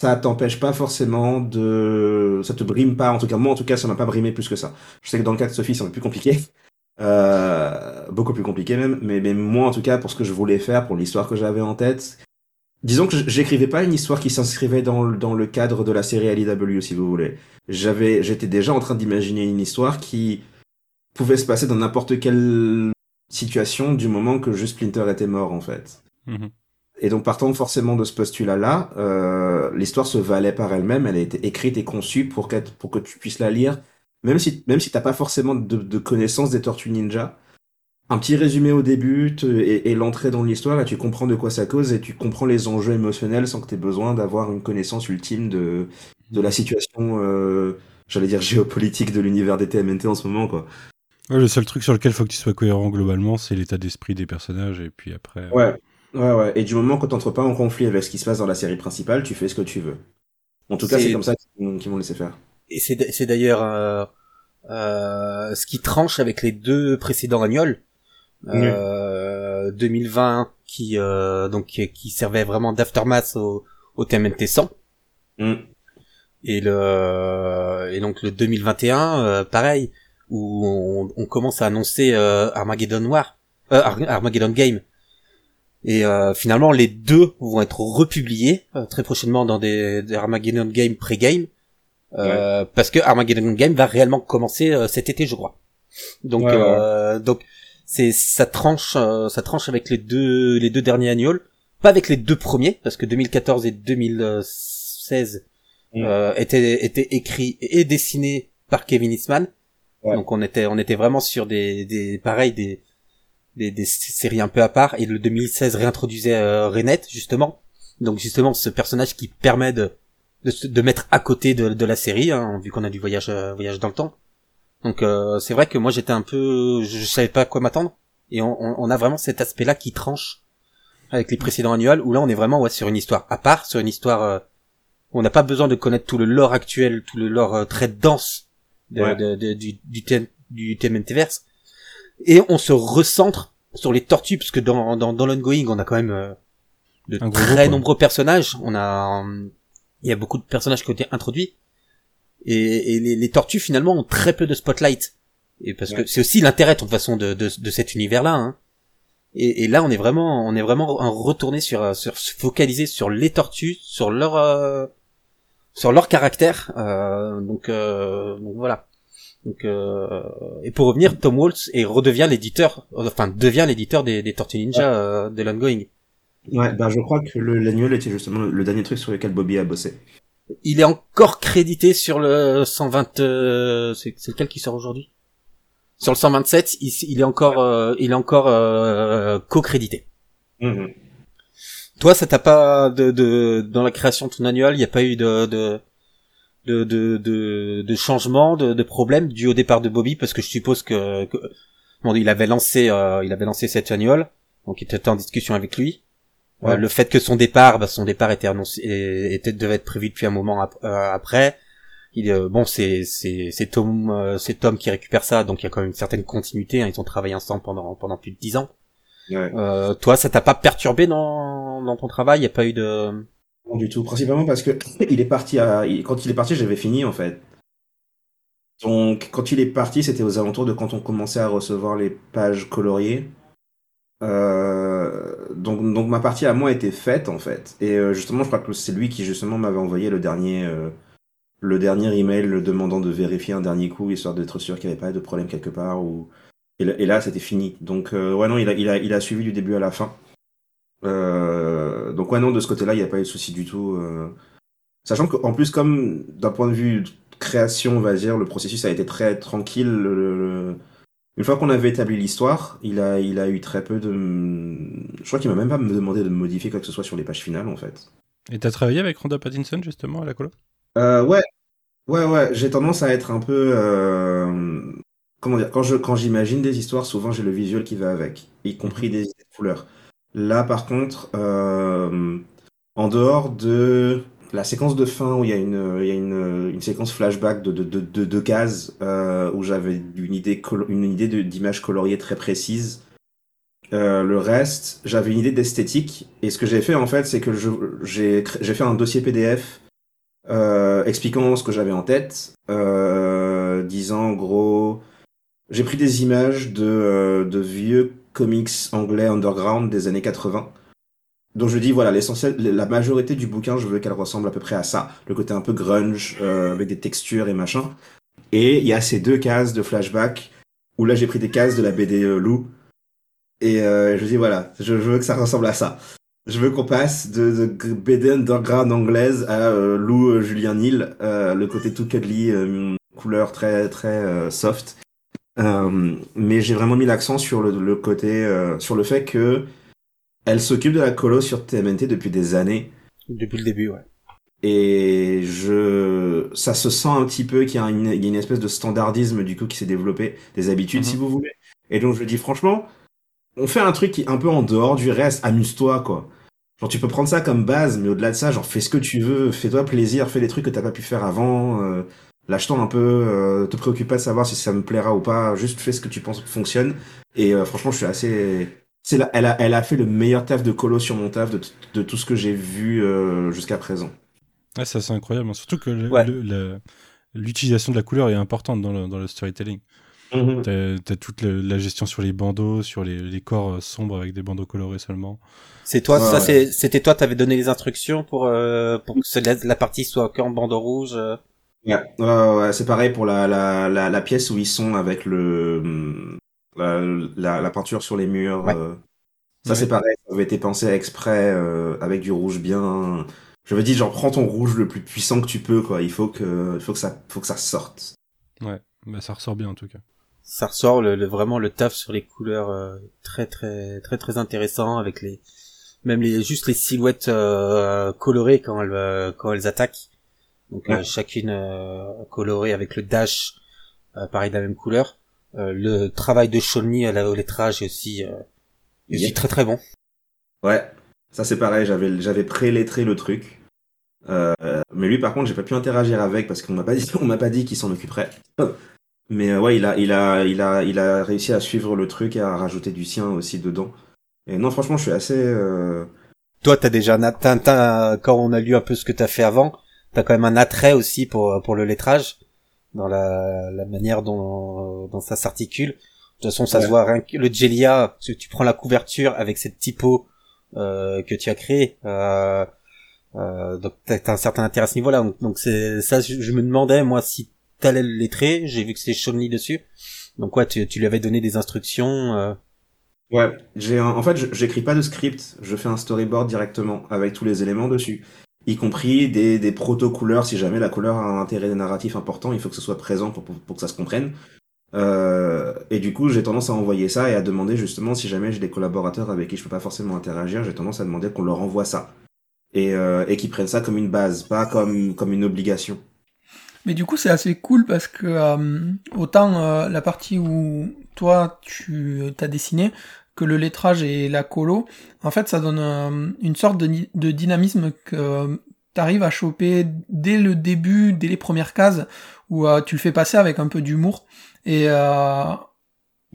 ça t'empêche pas forcément de, ça te brime pas. En tout cas, moi, en tout cas, ça m'a pas brimé plus que ça. Je sais que dans le cas de Sophie, c'est un peu plus compliqué. Euh, beaucoup plus compliqué même, mais, mais moi en tout cas pour ce que je voulais faire, pour l'histoire que j'avais en tête, disons que j'écrivais pas une histoire qui s'inscrivait dans, le- dans le cadre de la série LEW si vous voulez. J'avais, j'étais déjà en train d'imaginer une histoire qui pouvait se passer dans n'importe quelle situation du moment que juste Splinter était mort en fait. Mhm. Et donc partant forcément de ce postulat-là, euh, l'histoire se valait par elle-même, elle a été écrite et conçue pour, qu'être- pour que tu puisses la lire, même si, même si t'as pas forcément de, de connaissances des Tortues Ninja. Un petit résumé au début te- et, et l'entrée dans l'histoire, et tu comprends de quoi ça cause et tu comprends les enjeux émotionnels sans que t'aies besoin d'avoir une connaissance ultime de, de la situation, euh, j'allais dire géopolitique de l'univers des TMNT en ce moment, quoi. Ouais, le seul truc sur lequel faut que tu sois cohérent globalement, c'est l'état d'esprit des personnages, et puis après. euh, Ouais, ouais, ouais. Et du moment que t'entres pas en conflit avec ce qui se passe dans la série principale, tu fais ce que tu veux. En tout cas, C'est- comme ça qu'ils m'ont- laissé faire. Et c'est d'ailleurs euh, euh, ce qui tranche avec les deux précédents agnols. Euh, 2020 qui euh, donc qui, qui servait vraiment d'aftermath au, au TMNT 100 Mm. et le et donc le 2021 euh, pareil où on, on commence à annoncer euh, Armageddon War euh, Ar- Armageddon Game. Et euh, finalement les deux vont être republiés euh, très prochainement dans des, des Armageddon Game pré-game euh, parce que Armageddon Game va réellement commencer euh, cet été je crois. Donc Ouais, ouais. euh, donc c'est ça tranche euh, ça tranche avec les deux les deux derniers annuals. Pas avec les deux premiers parce que 2014 et 2016 Mm. euh, étaient étaient écrits et dessinés par Kevin Eastman Donc on était on était vraiment sur des des pareil des des, des séries un peu à part. Et le 2016 réintroduisait euh, Renette justement. Donc justement ce personnage qui permet de de, de mettre à côté de, de la série hein, vu qu'on a du voyage euh, voyage dans le temps. Donc euh, c'est vrai que moi j'étais un peu je, je savais pas à quoi m'attendre. Et on, on, on a vraiment cet aspect là qui tranche avec les précédents annuels où là on est vraiment ouais sur une histoire à part sur une histoire euh, on n'a pas besoin de connaître tout le lore actuel tout le lore euh, très dense de, Ouais. de- de- du du, TM du TMNTverse et on se recentre sur les tortues parce que dans dans, dans l'ongoing on a quand même euh, de Un gros très ouais. nombreux personnages on a euh, il y a beaucoup de personnages qui ont été introduits et, et les, les tortues finalement ont très peu de spotlight et parce que Ouais. c'est aussi l'intérêt de toute façon de, de, de cet univers là hein. et, et là on est vraiment on est vraiment un retourné sur euh, sur se focaliser sur les tortues sur leur euh, sur leur caractère euh, donc, euh, donc voilà. Donc euh, et pour revenir Tom Waltz et redevient l'éditeur enfin devient l'éditeur des, des Tortues Ninja euh, de l'ongoing. Ouais, ben je crois que le- l'annuel était justement le, le dernier truc sur lequel Bobby a bossé. il est encore crédité sur le 120 euh, c'est lequel qui sort aujourd'hui? Sur le 127 il, il est encore euh, il est encore euh, co-crédité. Mhm. Toi ça t'a pas de, de dans la création de ton annuel il n'y a pas eu de de de de, de, de changement de, de problème dû au départ de Bobby? Parce que je suppose que, que bon il avait lancé euh, il avait lancé cet annual. Donc il était en discussion avec lui. Ouais. Euh, le fait que son départ bah, son départ était annoncé était devait être prévu depuis un moment ap- euh, après. Il euh, bon c'est c'est c'est Tom euh, c'est Tom qui récupère ça donc il y a quand même une certaine continuité hein, ils ont travaillé ensemble pendant pendant plus de dix ans Ouais. euh, toi ça t'a pas perturbé dans dans ton travail? Il y a pas eu de Non du tout, principalement parce que il est parti à, quand il est parti, j'avais fini en fait. Donc quand il est parti, c'était aux alentours de quand on commençait à recevoir les pages coloriées. Euh, donc, donc ma partie à moi était faite en fait. Et euh, justement, je crois que c'est lui qui justement m'avait envoyé le dernier, euh, le dernier email demandant de vérifier un dernier coup, histoire d'être sûr qu'il n'y avait pas de problème quelque part. Ou... Et, là- c'était fini. Donc euh, ouais non, il a, il, a, il a suivi du début à la fin. Euh, donc ouais non, de ce côté-là, il n'y a pas eu de souci du tout. euh. Sachant qu'en plus, comme d'un point de vue de création, on va dire, le processus a été très tranquille. le- le- le- Une fois qu'on avait établi l'histoire, il a, il a eu très peu de... Je crois qu'il m'a même pas demandé de modifier quoi que ce soit sur les pages finales, en fait. Et t'as travaillé avec Rhonda Pattinson justement à la colo? Euh, ouais. Ouais, ouais, j'ai tendance à être un peu. euh, Comment dire Quand je quand j'imagine des histoires, souvent j'ai le visuel qui va avec, y compris des couleurs. Là, par contre, euh, en dehors de la séquence de fin où il y a une, il y a une, une séquence flashback de, de, de, de, de cases euh, où j'avais une idée, une idée d'image coloriée très précise. Euh, le reste, j'avais une idée d'esthétique. Et ce que j'ai fait, en fait, c'est que j'ai fait un dossier PDF euh, expliquant ce que j'avais en tête, euh, disant en gros, j'ai pris des images de, euh, de vieux comics anglais underground des années 80. Donc je dis voilà l'essentiel, la majorité du bouquin, je veux qu'elle ressemble à peu près à ça, le côté un peu grunge euh, avec des textures et machin. Et il y a ces deux cases de flashback où là j'ai pris des cases de la BD euh, Lou et euh, je dis voilà, je, veux que ça ressemble à ça. Je veux qu'on passe de, BD underground anglaise à euh, Lou Julien euh, le côté tout cuddly, couleur très très soft. Euh, mais j'ai vraiment mis l'accent sur le, le côté, euh, sur le fait que elle s'occupe de la colo sur TMNT depuis des années. Depuis le début, ouais. Et je, ça se sent un petit peu qu'il y a une, il y a une espèce de standardisme du coup qui s'est développé, des habitudes si vous voulez. Et donc je dis franchement, on fait un truc qui est un peu en dehors du reste, amuse-toi quoi. Genre tu peux prendre ça comme base, mais au-delà de ça, genre fais ce que tu veux, fais-toi plaisir, fais les trucs que t'as pas pu faire avant, euh, lâche-toi un peu, euh, te préoccupe pas de savoir si ça me plaira ou pas, juste fais ce que tu penses fonctionne. Et euh, franchement, je suis assez, c'est là, elle a, elle a fait le meilleur taf de colo sur mon taf de, tout ce que j'ai vu euh, jusqu'à présent. Ouais, ça c'est incroyable. hein. Surtout que Ouais. l'utilisation de la couleur est importante dans le, dans le storytelling. Mhm. T'as t'as toute le- la gestion sur les bandeaux, sur les, les corps euh, sombres avec des bandeaux colorés seulement. C'est toi, Ouais, ça ouais. c'est, c'était toi, t'avais donné les instructions pour pour que ce- la, la partie soit qu'en bandeau rouge. euh. Ouais, ouais, ouais, c'est pareil pour la, la, la, la pièce où ils sont avec le la, la, la peinture sur les murs. Ouais. euh. Ça Ouais. c'est pareil, ça avait été pensé exprès euh, avec du rouge bien. Je me dis genre prends ton rouge le plus puissant que tu peux quoi. Il faut que il faut que ça faut que ça sorte. Ouais, bah, ça ressort bien en tout cas. Ça ressort le, le- vraiment le taf sur les couleurs euh, très très très très intéressant avec les même les juste les silhouettes euh, colorées quand elles euh, quand elles attaquent. Donc euh, Ouais. chacune euh, colorée avec le dash euh, pareil de la même couleur. Euh, le travail de la au lettrage est aussi euh, est aussi très très bon. Ouais, ça c'est pareil. J'avais j'avais pré-lettré le truc. Euh, mais lui par contre j'ai pas pu interagir avec parce qu'on m'a pas dit on m'a pas dit qu'il s'en occuperait. Mais euh, ouais, il a, il a, il a, il a réussi à suivre le truc et à rajouter du sien aussi dedans. Et non, franchement, je suis assez. euh, Toi t'as déjà t'as- quand on a lu un peu ce que t'as fait avant, t'as quand même un attrait aussi pour pour le lettrage dans la, la manière dont dont ça s'articule. De toute façon, ça Ouais. se voit rien que le Jelia, si tu prends la couverture avec cette typo euh, que tu as créé, euh, euh, donc t'as un certain intérêt à ce niveau-là. Donc donc c'est ça, je, je me demandais moi si t'allais le lettrer. J'ai vu que c'était Shawnee dessus. Donc ouais, tu, tu lui avais donné des instructions. euh, Ouais, j'ai en fait, j'écris pas de script, je fais un storyboard directement avec tous les éléments dessus, y compris des, des proto-couleurs. Si jamais la couleur a un intérêt narratif important, il faut que ce soit présent pour, pour, que ça se comprenne. Euh, et du coup, j'ai tendance à envoyer ça et à demander justement si jamais j'ai des collaborateurs avec qui je peux pas forcément interagir, j'ai tendance à demander qu'on leur envoie ça et, euh, et qu'ils prennent ça comme une base, pas comme comme une obligation. Mais du coup, c'est assez cool parce que euh, autant euh, la partie où toi tu t'as dessiné que le lettrage et la colo, en fait, ça donne euh, une sorte de, dynamisme que tu arrives à choper dès le début, dès les premières cases, où euh, tu le fais passer avec un peu d'humour et euh,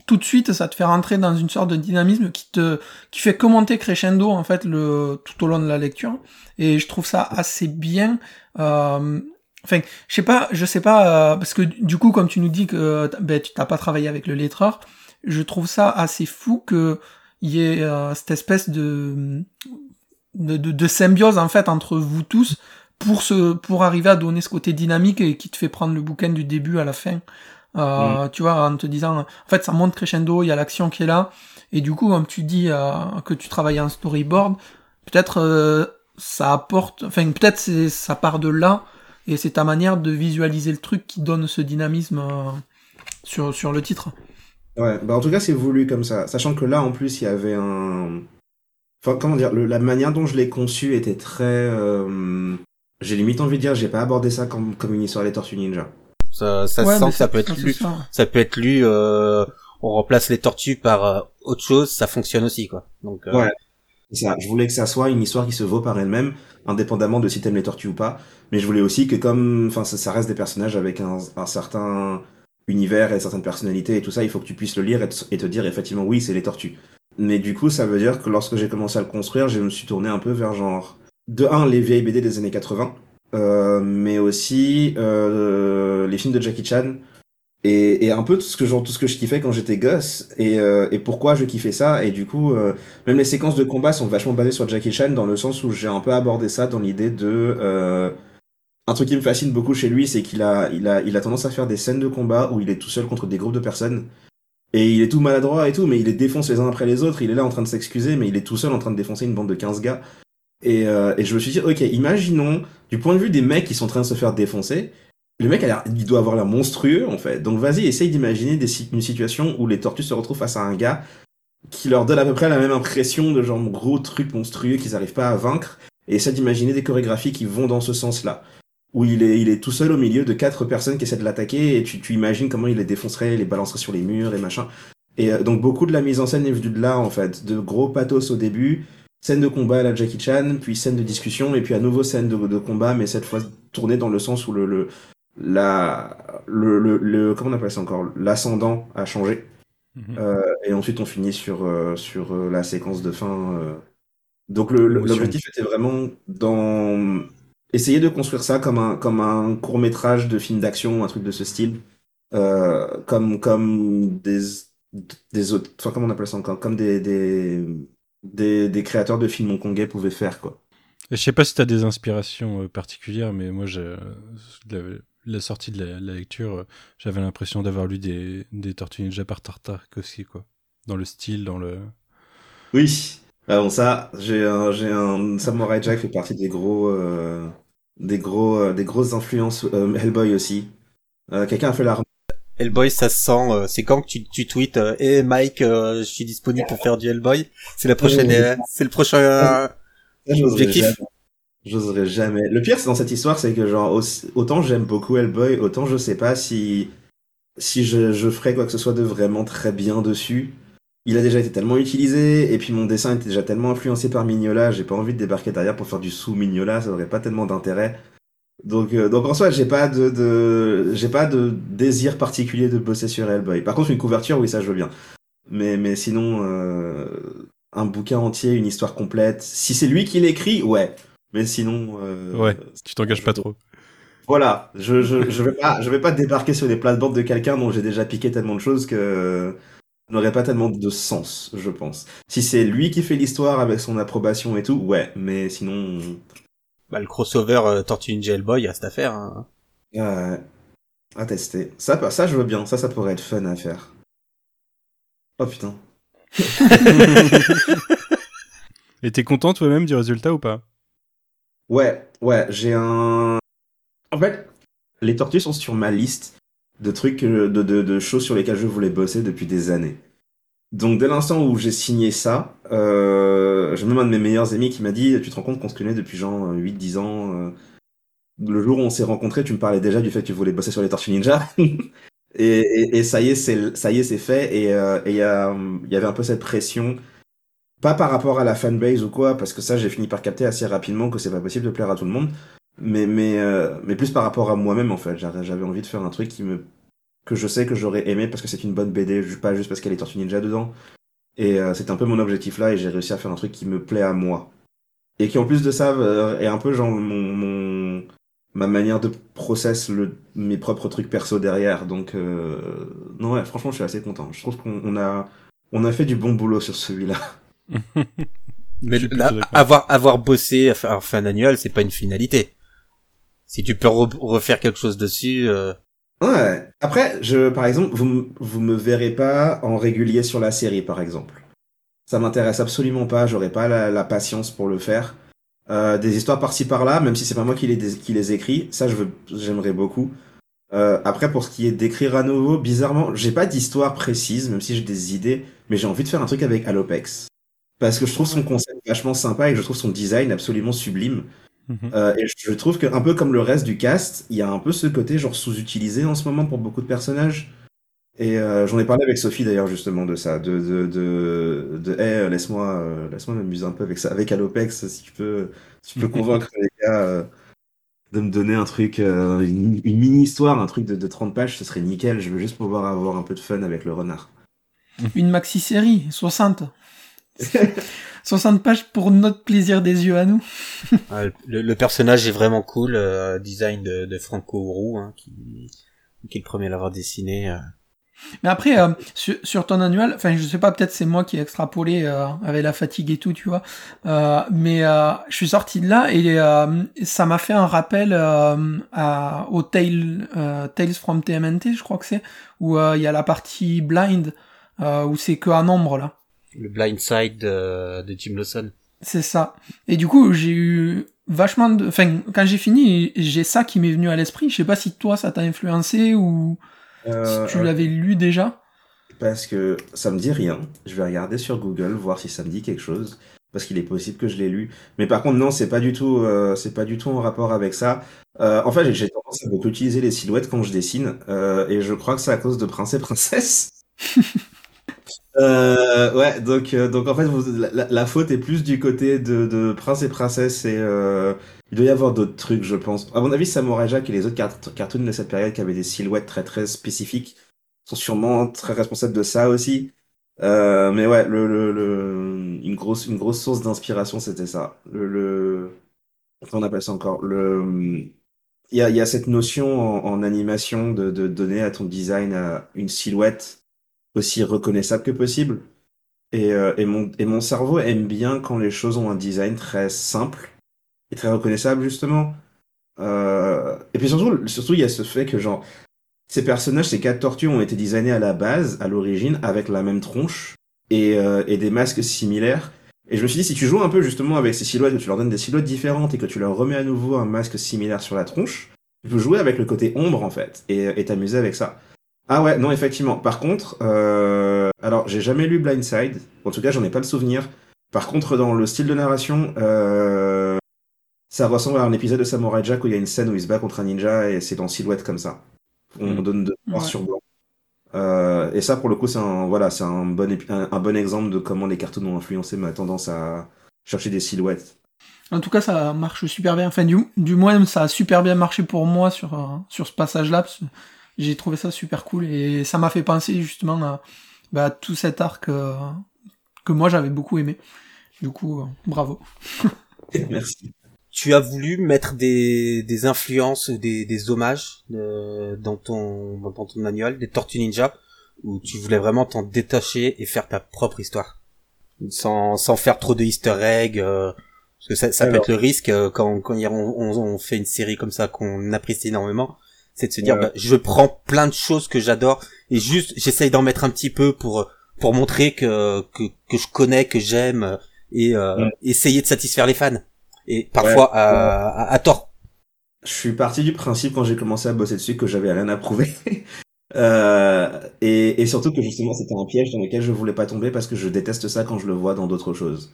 tout de suite, ça te fait rentrer dans une sorte de dynamisme qui te qui fait commenter crescendo en fait le tout au long de la lecture. Et je trouve ça assez bien. Euh, Enfin, je sais pas, je sais pas, euh, parce que du coup, comme tu nous dis que euh, ben, tu t'as pas travaillé avec le lettreur, je trouve ça assez fou que il y ait euh, cette espèce de, de, de, de symbiose en fait entre vous tous pour se pour arriver à donner ce côté dynamique et qui te fait prendre le bouquin du début à la fin. Euh, Tu vois, en te disant, en fait, ça monte crescendo, il y a l'action qui est là, et du coup, comme tu dis euh, que tu travailles en storyboard, peut-être euh, ça apporte, enfin peut-être c'est ça part de là et c'est ta manière de visualiser le truc qui donne ce dynamisme euh, sur, sur le titre. Ouais, bah en tout cas c'est voulu comme ça, sachant que là en plus il y avait un, enfin comment dire, le- la manière dont je l'ai conçu était très, euh, j'ai limite envie de dire, j'ai pas abordé ça comme, comme une histoire des Tortues Ninja. Ça, ça Ouais, sent que ça peut être lu. ça. Ça peut être lu. Euh, on remplace les tortues par euh, autre chose, ça fonctionne aussi quoi. Donc euh, Ouais. C'est ça. Je voulais que ça soit une histoire qui se vaut par elle-même, indépendamment de si t'aimes les tortues ou pas. Mais je voulais aussi que comme, enfin, ça, ça reste des personnages avec un, un certain univers et certaines personnalités et tout ça, il faut que tu puisses le lire et te, et dire effectivement oui, c'est les tortues. Mais du coup, ça veut dire que lorsque j'ai commencé à le construire, je me suis tourné un peu vers genre de un les vieilles BD des années 80, euh, mais aussi euh, les films de Jackie Chan et, et un peu tout ce que genre tout ce que je kiffais quand j'étais gosse et, euh, et pourquoi je kiffais ça et du coup euh, même les séquences de combat sont vachement basées sur Jackie Chan dans le sens où j'ai un peu abordé ça dans l'idée de euh, un truc qui me fascine beaucoup chez lui c'est qu'il a il a il a tendance à faire des scènes de combat où il est tout seul contre des groupes de personnes et il est tout maladroit et tout mais il les défonce les uns après les autres il est là en train de s'excuser mais il est tout seul en train de défoncer une bande de 15 gars et, euh, et je me suis dit ok imaginons du point de vue des mecs qui sont en train de se faire défoncer le mec, a il doit avoir l'air monstrueux, en fait. Donc vas-y, essaye d'imaginer une situation où les tortues se retrouvent face à un gars qui leur donne à peu près la même impression de genre gros truc monstrueux qu'ils n'arrivent pas à vaincre. Et essaie d'imaginer des chorégraphies qui vont dans ce sens-là. Où il est, il est tout seul au milieu de quatre personnes qui essaient de l'attaquer et tu, tu imagines comment il les défoncerait, les balancerait sur les murs et machin. Et euh, donc beaucoup de la mise en scène est venue de là, en fait. De gros pathos au début, scène de combat à la Jackie Chan, puis scène de discussion, et puis à nouveau scène de, de combat, mais cette fois tournée dans le sens où le, le, la, le, le, le- comment on appelle ça encore, l'ascendant a changé. Mhm. Euh, et ensuite on finit sur, euh, sur euh, la séquence de fin. euh. Donc le- l'objectif était vraiment dans essayer de construire ça comme un, comme un court métrage de film d'action, un truc de ce style, euh, comme, comme des, des autres, enfin comment on appelle ça encore, comme des, des, des, des créateurs de films hongkongais pouvaient faire quoi. Je sais pas si t'as des inspirations euh, particulières, mais moi, j'ai, la, la sortie de la, la lecture, euh, j'avais l'impression d'avoir lu des, des Tortues Ninja par Tartakovsky, quoi. Dans le style, dans le... Oui. Ah bon, ça, j'ai un, j'ai un Samurai Jack fait partie des gros, euh, des gros, euh, des grosses influences. euh, Hellboy aussi. Euh, Quelqu'un a fait la. Hellboy, ça se sent. euh, c'est quand que tu, tu tweets euh, Hey Mike, euh, je suis disponible pour faire du Hellboy? C'est la prochaine. Euh, c'est le prochain. euh, Objectif? jamais. J'oserais jamais. Le pire, c'est dans cette histoire, c'est que genre autant j'aime beaucoup Hellboy, autant je sais pas si si je, je ferais quoi que ce soit de vraiment très bien dessus. Il a déjà été tellement utilisé, et puis mon dessin était déjà tellement influencé par Mignola, j'ai pas envie de débarquer derrière pour faire du sous Mignola, ça aurait pas tellement d'intérêt. Donc, euh, donc en soi, j'ai pas de, de j'ai pas de désir particulier de bosser sur Hellboy. Par contre, une couverture, oui, ça je veux bien. Mais, mais sinon, euh, un bouquin entier, une histoire complète. Si c'est lui qui l'écrit, ouais. Mais sinon, euh, Ouais, tu t'engages pas trop. voilà, je, je, je vais pas, je vais pas débarquer sur les plates-bandes de quelqu'un dont j'ai déjà piqué tellement de choses que n'aurait pas tellement de sens, je pense. Si c'est lui qui fait l'histoire avec son approbation et tout, ouais, mais sinon, Bah, le crossover euh, Tortue Ninja Hellboy, reste à faire. Hein. euh, à tester. Ça, ça, je veux bien. Ça, ça pourrait être fun à faire. Oh putain. Et t'es content toi-même du résultat ou pas? Ouais, ouais, j'ai un. En fait, les tortues sont sur ma liste de trucs, de, de, de choses sur lesquelles je voulais bosser depuis des années. Donc, dès l'instant où j'ai signé ça, euh, j'ai même un de mes meilleurs amis qui m'a dit Tu te rends compte qu'on se connaît depuis genre 8-10 ans euh, Le jour où on s'est rencontrés, tu me parlais déjà du fait que tu voulais bosser sur les tortues ninja. et, et, et ça y est, c'est ça y est, c'est fait. Et euh, il y, y avait un peu cette pression pas par rapport à la fanbase ou quoi, parce que ça, j'ai fini par capter assez rapidement que c'est pas possible de plaire à tout le monde. Mais, mais, euh, mais plus par rapport à moi-même, en fait. J'avais envie de faire un truc qui me, que je sais que j'aurais aimé parce que c'est une bonne BD, pas juste parce qu'elle est Tortue Ninja dedans. Et euh, c'est un peu mon objectif là, et j'ai réussi à faire un truc qui me plaît à moi. Et qui en plus de ça euh, est un peu genre mon, mon ma manière de process le, mes propres trucs perso derrière. Donc euh, non ouais, franchement je suis assez content. Je trouve qu'on on a on a fait du bon boulot sur celui-là. Mais là, avoir avoir bossé à faire fin annuel, c'est pas une finalité. Si tu peux re- refaire quelque chose dessus, euh, Ouais. Après, je, par exemple, vous, vous me verrez pas en régulier sur la série, par exemple. Ça m'intéresse absolument pas. J'aurais pas la, la patience pour le faire. Euh, des histoires par-ci par-là, même si c'est pas moi qui les, qui les écris, ça je veux, j'aimerais beaucoup. Euh, après, pour ce qui est d'écrire à nouveau, bizarrement, j'ai pas d'histoire précise, même si j'ai des idées, mais j'ai envie de faire un truc avec Alopex. Parce que je trouve son concept vachement sympa et que je trouve son design absolument sublime. Mhm. Euh, et je trouve que un peu comme le reste du cast, il y a un peu ce côté genre sous-utilisé en ce moment pour beaucoup de personnages. Et euh, j'en ai parlé avec Sophie d'ailleurs justement de ça, de de de, de hey, laisse-moi euh, laisse-moi m'amuser un peu avec ça, avec Alopex si tu peux si tu peux convaincre les gars de me donner un truc, une, une mini histoire, un truc de, de 30 pages, ce serait nickel. Je veux juste pouvoir avoir un peu de fun avec le renard. Une maxi-série, 60. 60 pages pour notre plaisir des yeux à nous. Le, le personnage est vraiment cool, euh, design de, de Franco Roux, hein, qui, qui est le premier à l'avoir dessiné. euh. Mais après, euh, sur, sur ton annuel, enfin, je sais pas, peut-être c'est moi qui ai extrapolé euh, avec la fatigue et tout, tu vois. Euh, mais euh, je suis sorti de là et euh, ça m'a fait un rappel euh, à, au Tale, euh, Tales from TMNT, je crois que c'est, où euh, il y a la partie blind, euh, où c'est que un nombre là. Le Blind Side de, de Jim Lawson. C'est ça. Et du coup, j'ai eu vachement de... Enfin, quand j'ai fini, j'ai ça qui m'est venu à l'esprit. Je sais pas si toi, ça t'a influencé ou Euh, si tu l'avais lu déjà. Parce que ça me dit rien. Je vais regarder sur Google, voir si ça me dit quelque chose. Parce qu'il est possible que je l'ai lu. Mais par contre, non, c'est pas du tout, euh, c'est pas du tout en rapport avec ça. Euh, en fait, j'ai- j'ai tendance à beaucoup utiliser les silhouettes quand je dessine. euh, et je crois que c'est à cause de Prince et Princesse. Euh, ouais, donc, euh, donc en fait, la, faute est plus du côté de, de Prince et Princesse et euh, il doit y avoir d'autres trucs, je pense. À mon avis, Samurai Jack et les autres cart- cartoons de cette période qui avaient des silhouettes très très spécifiques sont sûrement très responsables de ça aussi. Euh, mais ouais, le, le, le- une grosse une grosse source d'inspiration, c'était ça. Le, le comment on appelle ça encore? Le il y a, il y a cette notion en, en animation de, de donner à ton design euh, une silhouette aussi reconnaissable que possible. Et, euh, et, mon, et mon cerveau aime bien quand les choses ont un design très simple et très reconnaissable, justement. Euh, et puis surtout, surtout, il y a ce fait que, genre, ces personnages, ces quatre tortues ont été designés à la base, à l'origine, avec la même tronche et, euh, et des masques similaires. Et je me suis dit, si tu joues un peu justement avec ces silhouettes, que tu leur donnes des silhouettes différentes et que tu leur remets à nouveau un masque similaire sur la tronche, tu peux jouer avec le côté ombre, en fait, et t'amuser avec ça. Ah ouais, non, effectivement. Par contre, euh, alors j'ai jamais lu Blindside. En tout cas, j'en ai pas le souvenir. Par contre, dans le style de narration, euh, ça ressemble à un épisode de Samurai Jack où il y a une scène où il se bat contre un ninja et c'est en silhouette comme ça. On Mm. donne de noir Ouais. sur blanc. Euh, et ça, pour le coup, c'est un voilà, c'est un bon épi- un, un bon exemple de comment les cartoons ont influencé ma tendance à chercher des silhouettes. En tout cas, ça marche super bien. Enfin, du, du moins, ça a super bien marché pour moi sur, euh, sur ce passage-là. parce que J'ai trouvé ça super cool et ça m'a fait penser justement à, bah, à tout cet arc euh, que moi j'avais beaucoup aimé. Du coup, euh, bravo. Merci. Tu as voulu mettre des, des influences ou des, des hommages euh, dans ton dans ton manuel des Tortues Ninja où tu voulais vraiment t'en détacher et faire ta propre histoire? Sans sans faire trop de Easter eggs euh, parce que ça, ça peut être le risque euh, quand quand on, on, on fait une série comme ça qu'on apprécie énormément c'est de se dire Ouais. bah, je prends plein de choses que j'adore et juste j'essaye d'en mettre un petit peu pour pour montrer que que, que je connais que j'aime et euh, Ouais. essayer de satisfaire les fans et parfois à, à, à tort. Je suis parti du principe quand j'ai commencé à bosser dessus que j'avais rien à prouver. Euh, et, et surtout que justement c'était un piège dans lequel je voulais pas tomber parce que je déteste ça quand je le vois dans d'autres choses.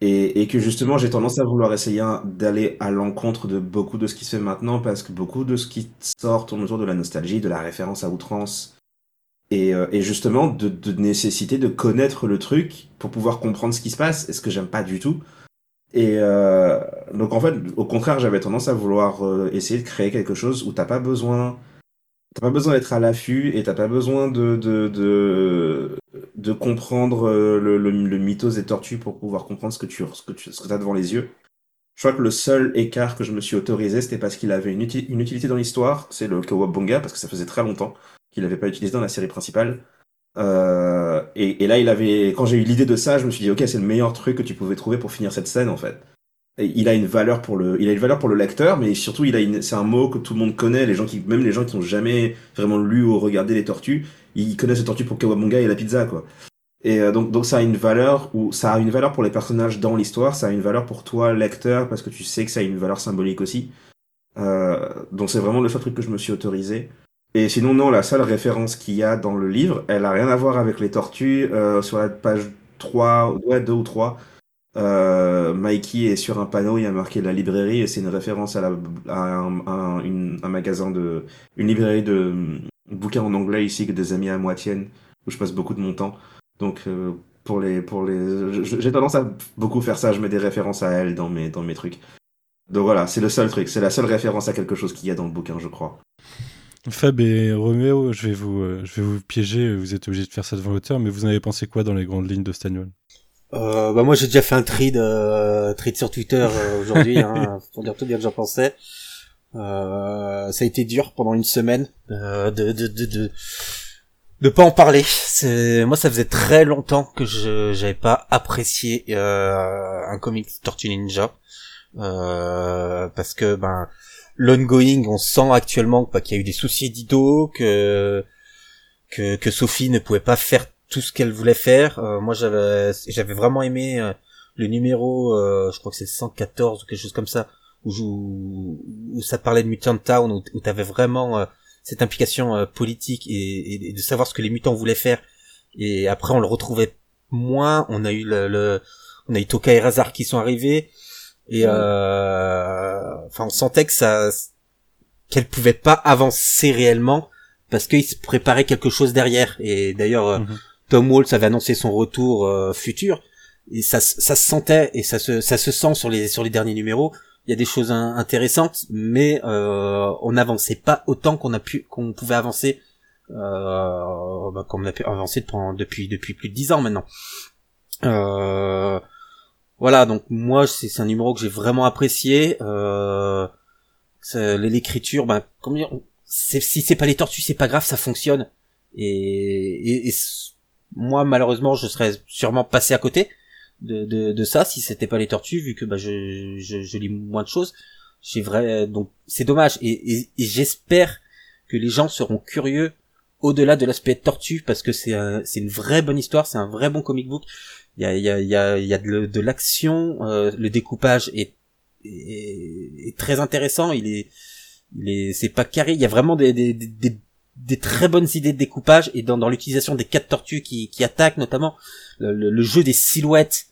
Et, et que justement j'ai tendance à vouloir essayer d'aller à l'encontre de beaucoup de ce qui se fait maintenant parce que beaucoup de ce qui sort tourne autour de la nostalgie, de la référence à outrance. Et, euh, et justement de, de nécessiter de connaître le truc pour pouvoir comprendre ce qui se passe et ce que j'aime pas du tout. Et euh, donc en fait, au contraire, j'avais tendance à vouloir euh, essayer de créer quelque chose où t'as pas besoin, t'as pas besoin d'être à l'affût et t'as pas besoin de de de, de comprendre euh, le, le, le mythos des tortues pour pouvoir comprendre ce que tu ce que tu ce que t'as devant les yeux. Je crois que le seul écart que je me suis autorisé, c'était parce qu'il avait une, uti- une utilité dans l'histoire, c'est le Kawabunga, parce que ça faisait très longtemps qu'il n'avait pas utilisé dans la série principale. Euh, et, et là, il avait, quand j'ai eu l'idée de ça, je me suis dit, ok, c'est le meilleur truc que tu pouvais trouver pour finir cette scène, en fait. Il a une valeur pour le, il a une valeur pour le lecteur, mais surtout, il a une, c'est un mot que tout le monde connaît, les gens qui, même les gens qui n'ont jamais vraiment lu ou regardé les tortues, ils connaissent les tortues pour Kawabunga et la pizza, quoi. Et euh, donc, donc ça a une valeur ou ça a une valeur pour les personnages dans l'histoire, ça a une valeur pour toi lecteur parce que tu sais que ça a une valeur symbolique aussi. Euh, donc c'est vraiment le seul truc que je me suis autorisé. Et sinon non, la seule référence qu'il y a dans le livre, elle a rien à voir avec les tortues. Euh, sur la page 3, ouais 2 ou 3, euh, Mikey est sur un panneau, il y a marqué la librairie et c'est une référence à, la, un, à un- magasin de, une librairie de hum, bouquins en anglais ici que des amis à moi tiennent, où je passe beaucoup de mon temps. Donc euh, pour les, pour les, j'ai tendance à beaucoup faire ça, je mets des références à elle dans mes, dans mes trucs. Donc voilà, c'est le seul truc, c'est la seule référence à quelque chose qu'il y a dans le bouquin, je crois. Fab et Roméo, je vais vous, euh, je vais vous piéger. Vous êtes obligés de faire ça devant l'auteur, mais vous en avez pensé quoi dans les grandes lignes de Stagnuol Euh, bah moi j'ai déjà fait un trade, euh, trade sur Twitter euh, aujourd'hui hein, pour dire tout bien que j'en pensais. Euh, ça a été dur pendant une semaine euh, de, de de de de pas en parler. C'est moi ça faisait très longtemps que je j'avais pas apprécié euh, un comic Tortue Ninja euh, parce que ben l'ongoing on sent actuellement bah, qu'il y a eu des soucis d'Ido que que que Sophie ne pouvait pas faire tout ce qu'elle voulait faire. Euh, moi, j'avais, j'avais vraiment aimé euh, le numéro, euh, je crois que c'est 114 ou quelque chose comme ça, où, je- où, ça parlait de Mutant Town, où, t'avais vraiment euh, cette implication euh, politique et, et- de savoir ce que les mutants voulaient faire. Et après, on le retrouvait moins. On a eu le, le- on a eu Toka et Razar qui sont arrivés, et euh, enfin, on sentait que ça, qu'elle pouvait pas avancer réellement parce qu'il se préparait quelque chose derrière. Et d'ailleurs, Mhm. Tom Waltz avait annoncé son retour euh, futur et ça, ça se sentait et ça se, ça se sent sur les sur les derniers numéros. Il y a des choses in- intéressantes, mais euh, on n'avançait pas autant qu'on a pu qu'on pouvait avancer, euh, bah, comme on a pu avancer depuis depuis depuis plus de dix ans maintenant. Euh, voilà, donc moi c'est un numéro que j'ai vraiment apprécié. Euh, l'écriture, ben comment dire, si c'est pas les tortues, c'est pas grave, ça fonctionne. Et, et, et moi, malheureusement, je serais sûrement passé à côté de, de, de ça si c'était pas les tortues, vu que bah, je, je, je lis moins de choses. J'ai vrai, donc c'est dommage. Et, et, et j'espère que les gens seront curieux au-delà de l'aspect tortue, parce que c'est un- c'est une vraie bonne histoire, c'est un vrai bon comic book. Il y a, il y a, il y a, y a de, de l'action, euh, le découpage est, est, est très intéressant. Il est, il est, c'est pas carré. Il y a vraiment des, des, des, des, des très bonnes idées de découpage et dans, dans l'utilisation des quatre tortues qui, qui attaquent notamment le, le- le jeu des silhouettes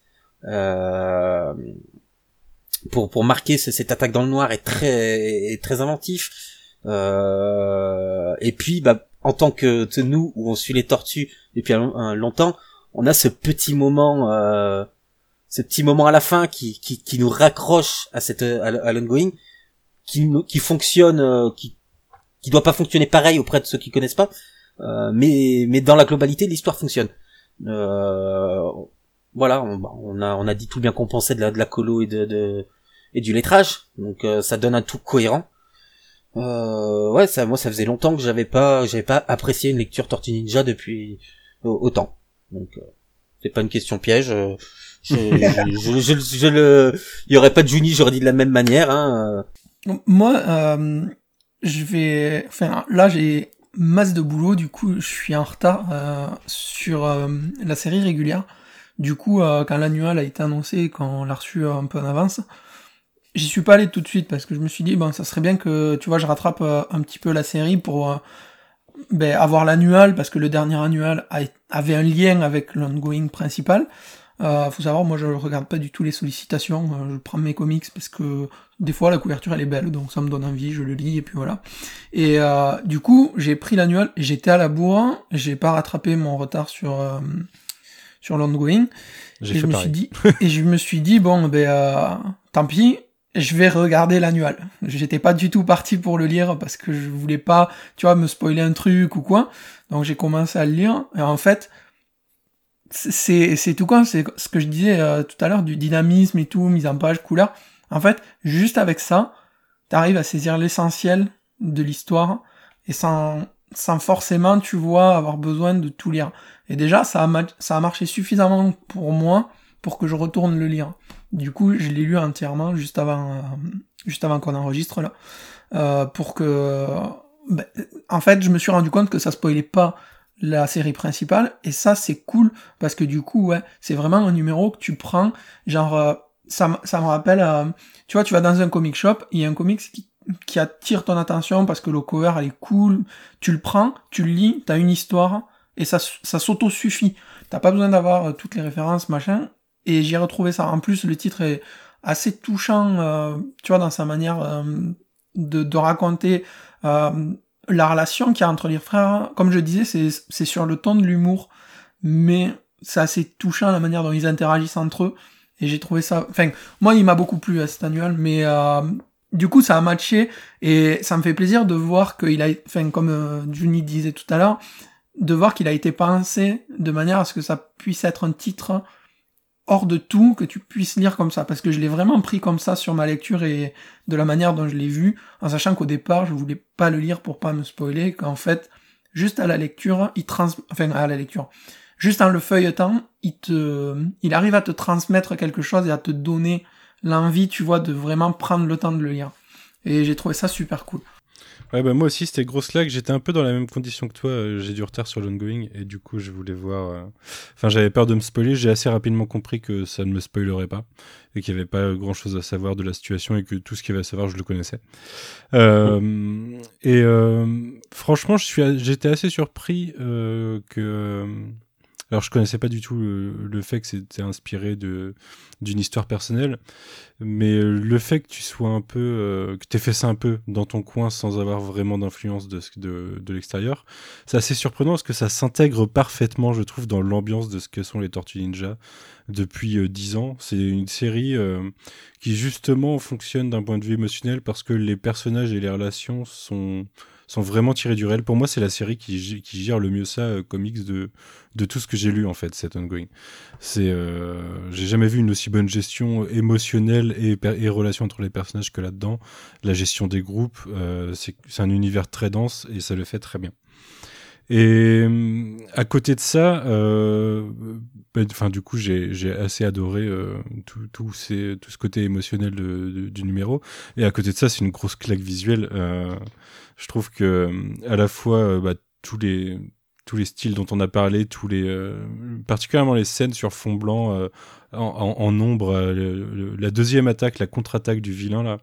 euh, pour pour marquer ce- cette attaque dans le noir est très est très inventif. Euh, et puis bah en tant que nous où on suit les tortues depuis un, un longtemps, on a ce petit moment euh, ce petit moment à la fin qui qui, qui nous raccroche à cette à, l'ongoing qui qui fonctionne euh, qui qui doit pas fonctionner pareil auprès de ceux qui connaissent pas euh, mais mais dans la globalité l'histoire fonctionne. Euh, voilà on, bah, on a on a dit tout bien qu'on pensait de la de la colo et de, de et du lettrage donc euh, ça donne un tout cohérent. Euh, ouais ça moi ça faisait longtemps que j'avais pas j'avais pas apprécié une lecture Tortue Ninja depuis au- autant. Donc euh, c'est pas une question piège euh, je, je, je, je- je le il y aurait pas de Juni j'aurais dit de la même manière hein Moi, euh, je vais, enfin, là j'ai masse de boulot, du coup, je suis en retard euh, sur euh, la série régulière. Du coup, euh, quand l'annual a été annoncé, quand on l'a reçu un peu en avance, j'y suis pas allé tout de suite parce que je me suis dit, bon, ça serait bien que, tu vois, je rattrape euh, un petit peu la série pour euh, ben, avoir l'annual parce que le dernier annual avait un lien avec l'ongoing principal. Euh, faut savoir, moi je regarde pas du tout les sollicitations, euh, je prends mes comics parce que des fois la couverture elle est belle, donc ça me donne envie, je le lis et puis voilà. Et euh, du coup, j'ai pris l'annual, j'étais à la bourre, j'ai pas rattrapé mon retard sur euh, sur l'ongoing. J'ai Et je fait me pareil. suis dit, et je me suis dit bon ben euh, tant pis, je vais regarder l'annual. J'étais pas du tout parti pour le lire parce que je voulais pas, tu vois, me spoiler un truc ou quoi. Donc j'ai commencé à le lire et en fait c'est tout quoi, c'est ce que je disais euh, tout à l'heure du dynamisme et tout, mise en page, couleur. En fait, juste avec ça, t'arrives à saisir l'essentiel de l'histoire et sans sans forcément, tu vois, avoir besoin de tout lire. Et déjà, ça a, ça a marché suffisamment pour moi pour que je retourne le lire. Du coup, je l'ai lu entièrement juste avant, euh, juste avant qu'on enregistre là, euh, pour que, ben, en fait, je me suis rendu compte que ça spoilait pas la série principale et ça c'est cool parce que du coup, ouais, c'est vraiment un numéro que tu prends, genre, euh, ça, ça me rappelle, euh, tu vois, tu vas dans un comic shop, il y a un comics qui attire ton attention parce que le cover elle est cool, tu le prends, tu le lis, t'as une histoire et ça, ça s'auto-suffit. T'as pas besoin d'avoir euh, toutes les références, machin. et j'ai retrouvé ça. En plus, le titre est assez touchant, euh, tu vois, dans sa manière de, raconter la relation qu'il y a entre les frères. Comme je disais, c'est, sur le ton de l'humour, mais c'est assez touchant la manière dont ils interagissent entre eux. Et j'ai trouvé ça. Enfin, moi, il m'a beaucoup plu à cet annual, mais euh, du coup, ça a matché et ça me fait plaisir de voir qu'il a. Enfin, comme euh, Juni disait tout à l'heure, de voir qu'il a été pensé de manière à ce que ça puisse être un titre hors de tout, que tu puisses lire comme ça, parce que je l'ai vraiment pris comme ça sur ma lecture et de la manière dont je l'ai vu, en sachant qu'au départ, je voulais pas le lire pour pas me spoiler, qu'en fait, juste à la lecture, il trans, enfin, à la lecture, juste en le feuilletant, il te, il arrive à te transmettre quelque chose et à te donner l'envie, tu vois, de vraiment prendre le temps de le lire. Et j'ai trouvé ça super cool. Ouais, bah moi aussi, c'était grosse lag. J'étais un peu dans la même condition que toi. euh, J'ai du retard sur l'ongoing et du coup, je voulais voir. euh, Enfin, j'avais peur de me spoiler. J'ai assez rapidement compris que ça ne me spoilerait pas et qu'il n'y avait pas grand chose à savoir de la situation et que tout ce qu'il y avait à savoir, je le connaissais. Euh, Et euh, franchement, j'étais assez surpris euh, que. Alors, je connaissais pas du tout le, fait que c'était inspiré d'une histoire personnelle, mais euh, le fait que tu sois un peu, euh, que t'aies fait ça un peu dans ton coin sans avoir vraiment d'influence de, de, de l'extérieur, c'est assez surprenant parce que ça s'intègre parfaitement, je trouve, dans l'ambiance de ce que sont les Tortues Ninja depuis euh, 10 ans. C'est une série euh, qui justement fonctionne d'un point de vue émotionnel parce que les personnages et les relations sont sont vraiment tirés du réel. Pour moi, c'est la série qui, gère le mieux ça, euh, comics, de, de tout ce que j'ai lu, en fait, cet ongoing. C'est, euh, j'ai jamais vu une aussi bonne gestion émotionnelle et, et relation entre les personnages que là-dedans. La gestion des groupes, euh, c'est un univers très dense et ça le fait très bien. Et hum, à côté de ça, euh, ben, enfin du coup j'ai j'ai assez adoré euh, tout tout, ces, tout ce côté émotionnel de- de- du numéro. Et à côté de ça, c'est une grosse claque visuelle. Euh, je trouve que hum, à la fois euh, bah, tous les tous les styles dont on a parlé, tous les euh, particulièrement les scènes sur fond blanc euh, en, en, ombre, euh, la deuxième attaque, la contre-attaque du vilain là,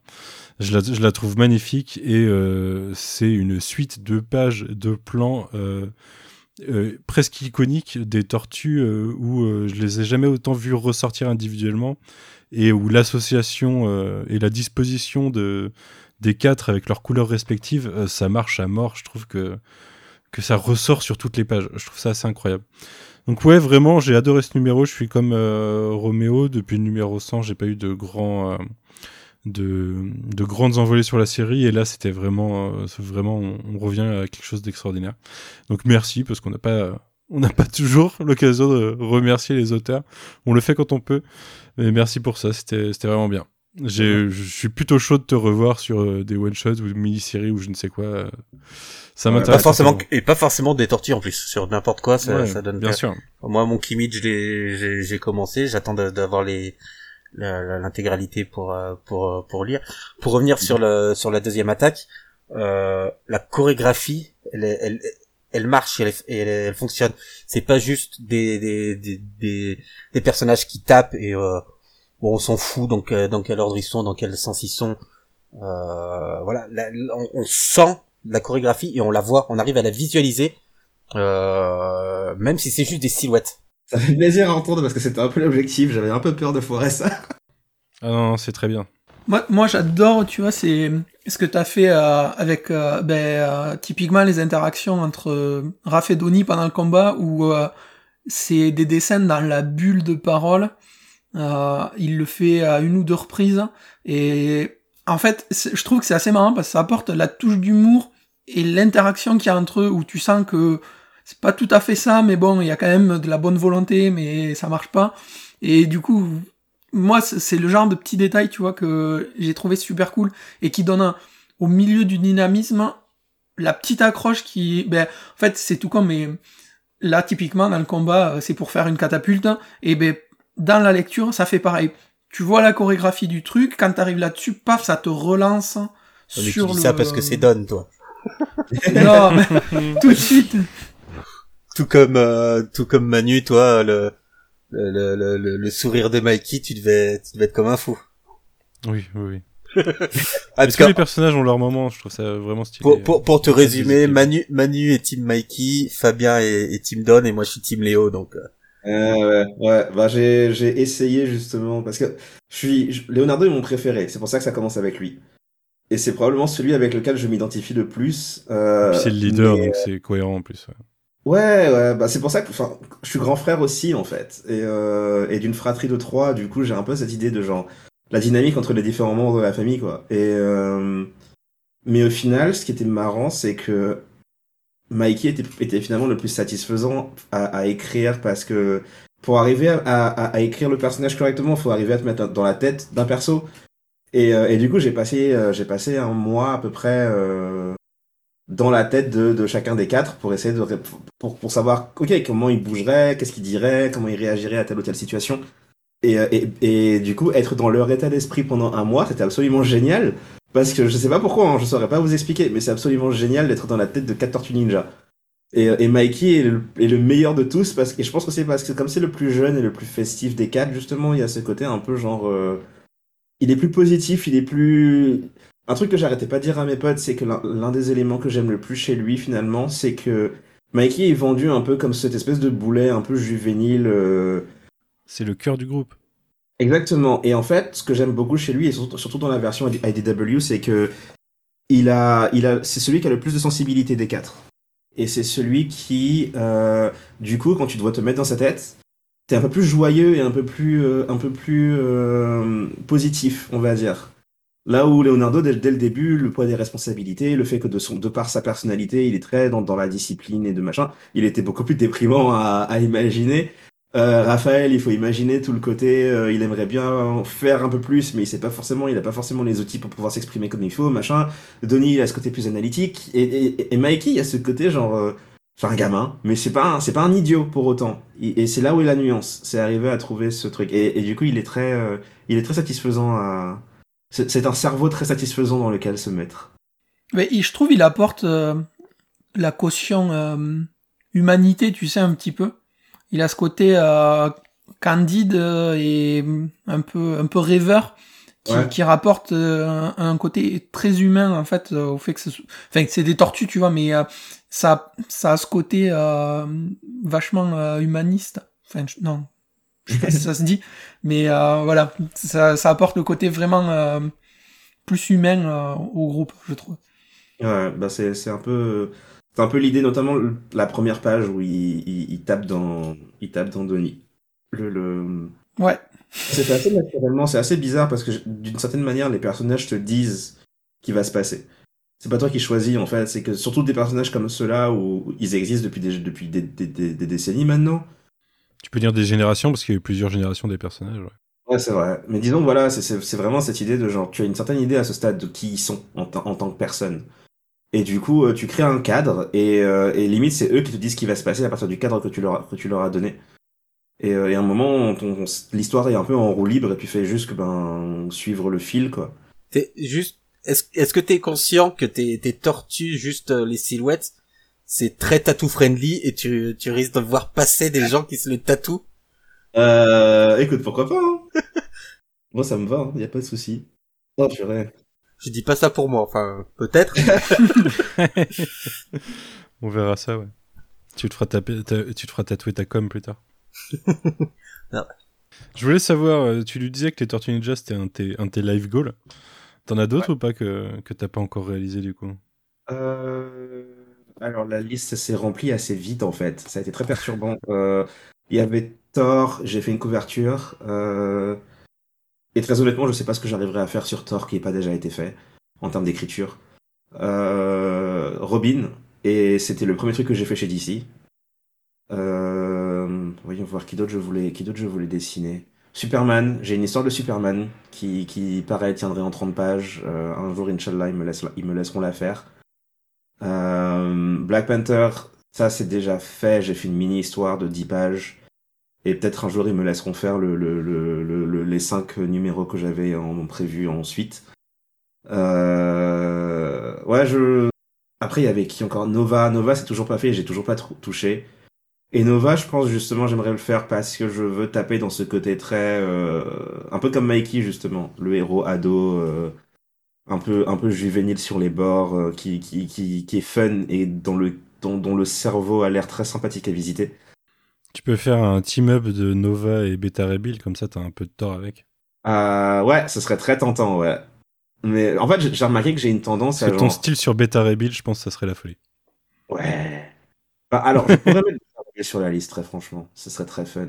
je la, trouve magnifique et euh, c'est une suite de pages, de plans euh, presque iconiques des tortues où euh, je les ai jamais autant vus ressortir individuellement et où l'association et la disposition de des quatre avec leurs couleurs respectives, ça marche à mort. Je trouve que que ça ressort sur toutes les pages. Je trouve ça assez incroyable. Donc ouais, vraiment, j'ai adoré ce numéro. Je suis comme euh, Roméo depuis le numéro 100, j'ai pas eu de grands euh, de, de grandes envolées sur la série et là c'était vraiment euh, vraiment on, revient à quelque chose d'extraordinaire. Donc merci parce qu'on n'a pas on n'a pas toujours l'occasion de remercier les auteurs. On le fait quand on peut. Mais merci pour ça, c'était c'était vraiment bien. J'ai je suis plutôt chaud de te revoir sur euh, des one shots ou mini-séries ou je ne sais quoi. Ça m'intéresse. Pas forcément et pas forcément des tortues en plus sur n'importe quoi ça, Ouais, ça donne bien bien. sûr. Moi mon l'ai- j'ai j'ai commencé, j'attends d'avoir les l'intégralité pour euh, pour euh, pour lire. Pour revenir sur le sur la deuxième attaque, euh, la chorégraphie elle elle elle marche et elle, elle, elle fonctionne. C'est pas juste des des, des des des personnages qui tapent et euh, bon on s'en fout donc euh, dans quel ordre ils sont, dans quel sens ils sont. Euh, voilà, la- la- on, on sent la chorégraphie et on la voit, on arrive à la visualiser, euh, même si c'est juste des silhouettes. Ça fait plaisir à entendre parce que c'était un peu l'objectif. J'avais un peu peur de foirer ça. Ah non, non, c'est très bien. Moi, moi j'adore, tu vois, c'est ce que tu as fait euh, avec euh, ben, euh, typiquement les interactions entre euh, Raph et Donnie pendant le combat où euh, c'est des dessins dans la bulle de parole. Euh, il le fait à une ou deux reprises et en fait, je trouve que c'est assez marrant parce que ça apporte la touche d'humour et l'interaction qu'il y a entre eux où tu sens que c'est pas tout à fait ça, mais bon, il y a quand même de la bonne volonté, mais ça marche pas. Et du coup, moi, c'est le genre de petit détail, tu vois, que j'ai trouvé super cool et qui donne un- au milieu du dynamisme la petite accroche qui, ben, en fait, c'est tout comme, mais là, typiquement, dans le combat, euh, c'est pour faire une catapulte, et ben, dans la lecture, ça fait pareil. Tu vois la chorégraphie du truc, quand t'arrives là-dessus, paf, ça te relance Mais tu sur dis le... ça parce que c'est Don, toi. Non, mais tout de suite. Tout comme, euh, tout comme Manu, toi, le, le, le, le, sourire de Mikey, tu devais, tu devais être comme un fou. Oui, oui, oui. Ah, parce Tous que, les personnages ont leur moment, je trouve ça vraiment stylé. pour, pour, pour te résumer. Manu, Manu est team Mikey, Fabien est, est team Don, et moi je suis team Léo, donc, euh, Euh, ouais, ouais, bah j'ai j'ai essayé justement parce que je suis je- Leonardo est mon préféré, c'est pour ça que ça commence avec lui. Et c'est probablement celui avec lequel je m'identifie le plus. euh, Puis c'est le leader, mais- donc c'est cohérent en plus. ouais. Ouais, ouais, bah c'est pour ça que, enfin, je suis grand frère aussi en fait, et, euh, et d'une fratrie de trois, du coup j'ai un peu cette idée de genre la dynamique entre les différents membres de la famille quoi. Et euh, mais au final, ce qui était marrant, c'est que Mikey était, finalement le plus satisfaisant à, écrire parce que pour arriver à, écrire le personnage correctement, il faut arriver à te mettre dans la tête d'un perso. Et, euh, du coup, j'ai passé, euh, j'ai passé un mois à peu près euh, dans la tête de, chacun des quatre pour essayer de pour, savoir ok comment il bougerait, qu'est-ce qu'il dirait, comment il réagirait à telle ou telle situation. Et du coup, être dans leur état d'esprit pendant un mois, c'était absolument génial. Parce que je sais pas pourquoi, hein, je saurais pas vous expliquer, mais c'est absolument génial d'être dans la tête de quatre tortues ninja. Et, euh, et Mikey est le, meilleur de tous, parce que et je pense que c'est parce que comme c'est le plus jeune et le plus festif des quatre, justement, il y a ce côté un peu genre. euh, il est plus positif, il est plus. Un truc que j'arrêtais pas de dire à mes potes, c'est que l'un l'un des éléments que j'aime le plus chez lui, finalement, c'est que Mikey est vendu un peu comme cette espèce de boulet un peu juvénile. euh, C'est le cœur du groupe. Exactement. Et en fait, ce que j'aime beaucoup chez lui, et surtout, dans la version IDW, c'est que il a, il a, c'est celui qui a le plus de sensibilité des quatre. Et c'est celui qui, euh, du coup, quand tu dois te mettre dans sa tête, t'es un peu plus joyeux et un peu plus, euh, un peu plus euh, positif, on va dire. Là où Leonardo, dès, dès le début, le poids des responsabilités, le fait que de, son, de par sa personnalité, il est très dans, dans la discipline et de machin, il était beaucoup plus déprimant à, à imaginer. Euh, Raphaël, il faut imaginer tout le côté, euh, il aimerait bien faire un peu plus, mais il sait pas forcément, il a pas forcément les outils pour pouvoir s'exprimer comme il faut, machin. Denis, il a ce côté plus analytique, et, et, et Mikey, il a ce côté genre, euh, un gamin, mais c'est pas, un- c'est pas un idiot pour autant. Et, c'est là où est la nuance, c'est arriver à trouver ce truc. Et, du coup, il est très, euh, il est très satisfaisant à, c'est un cerveau très satisfaisant dans lequel se mettre. Mais je trouve il apporte euh, la caution euh, humanité, tu sais, un petit peu. Il a ce côté euh, candide euh, et un peu un peu rêveur qui, Ouais. qui rapporte euh, un, un côté très humain en fait euh, au fait que, ce soit- enfin, que c'est des tortues, tu vois, mais euh, ça ça a ce côté euh, vachement euh, humaniste. Enfin, je- non, je sais pas si ça se dit, mais euh, voilà, ça, ça apporte le côté vraiment euh, plus humain euh, au groupe, je trouve. Ouais, bah c'est c'est un peu c'est un peu l'idée notamment le- la première page où il, il, il tape dans il tape dans Denis. Le, le... Ouais. C'est fait assez naturellement, c'est assez bizarre parce que d'une certaine manière les personnages te disent qui va se passer. C'est pas toi qui choisis en fait, c'est que surtout des personnages comme ceux-là où ils existent depuis des depuis des, des, des- des décennies maintenant. Tu peux dire des générations, parce qu'il y a eu plusieurs générations des personnages. ouais. Ouais, c'est vrai. Mais disons, voilà, c'est- vraiment cette idée de genre, tu as une certaine idée à ce stade de qui ils sont en, tant- en tant que personne. Et du coup, euh, tu crées un cadre et, euh, et limite, c'est eux qui te disent ce qui va se passer à partir du cadre que tu leur, as- que tu leur as donné. Et, euh, et à un moment, l'histoire est un peu en roue libre et tu fais juste ben, suivre le fil, quoi. T'es juste, est-ce, est-ce que t'es conscient que tes, tes tortues, juste euh, les silhouettes, c'est très tattoo friendly et tu, tu risques de voir passer des gens qui se le tatouent? Euh, écoute, pourquoi pas, hein Moi, ça me va, hein, y a pas de souci. Oh, purée. Je dis pas ça pour moi, enfin, peut-être. On verra ça, ouais. Tu te feras, taper, ta- tu te feras tatouer ta com plus tard. Non. Je voulais savoir, euh, tu lui disais que les Tortues Ninja c'était un de tes, un de tes life goals. T'en as d'autres ou pas que, que t'as pas encore réalisé du coup? Euh, Alors la liste s'est remplie assez vite en fait. Ça a été très perturbant. Euh, Il y avait Thor, j'ai fait une couverture. euh, Et très honnêtement, je sais pas ce que j'arriverai à faire sur Thor qui n'ait pas déjà été fait en termes d'écriture. Euh, Robin, et c'était le premier truc que j'ai fait chez DC. Euh, Voyons voir qui d'autre je voulais, qui d'autre je voulais dessiner. Superman, j'ai une histoire de Superman qui, qui pareil, tiendrait en 30 pages. Euh, un jour, Inch'Allah, ils me, ils me laisseront la faire. Euh, Black Panther, ça c'est déjà fait. J'ai fait une mini-histoire de 10 pages. Et peut-être un jour, ils me laisseront faire le, le, le, le- le- les 5 numéros que j'avais en prévu ensuite. Euh, ouais, je. Après, il y avait qui encore? Nova. Nova, c'est toujours pas fait, j'ai toujours pas touché. Et Nova, je pense justement, j'aimerais le faire parce que je veux taper dans ce côté très. euh, un peu comme Mikey, justement. Le héros ado, euh, un, peu, un peu juvénile sur les bords, euh, qui, qui, qui, qui est fun et dont le, dont le cerveau a l'air très sympathique à visiter. Tu peux faire un team-up de Nova et Beta Bill, comme ça t'as un peu de tort avec. Euh, ouais, ce serait très tentant, ouais. Mais en fait, j'ai remarqué que j'ai une tendance à que ton genre... style sur Beta Bill, je pense que ça serait la folie. Ouais. Bah, alors, je pourrais mettre sur la liste, très franchement. Ce serait très fun.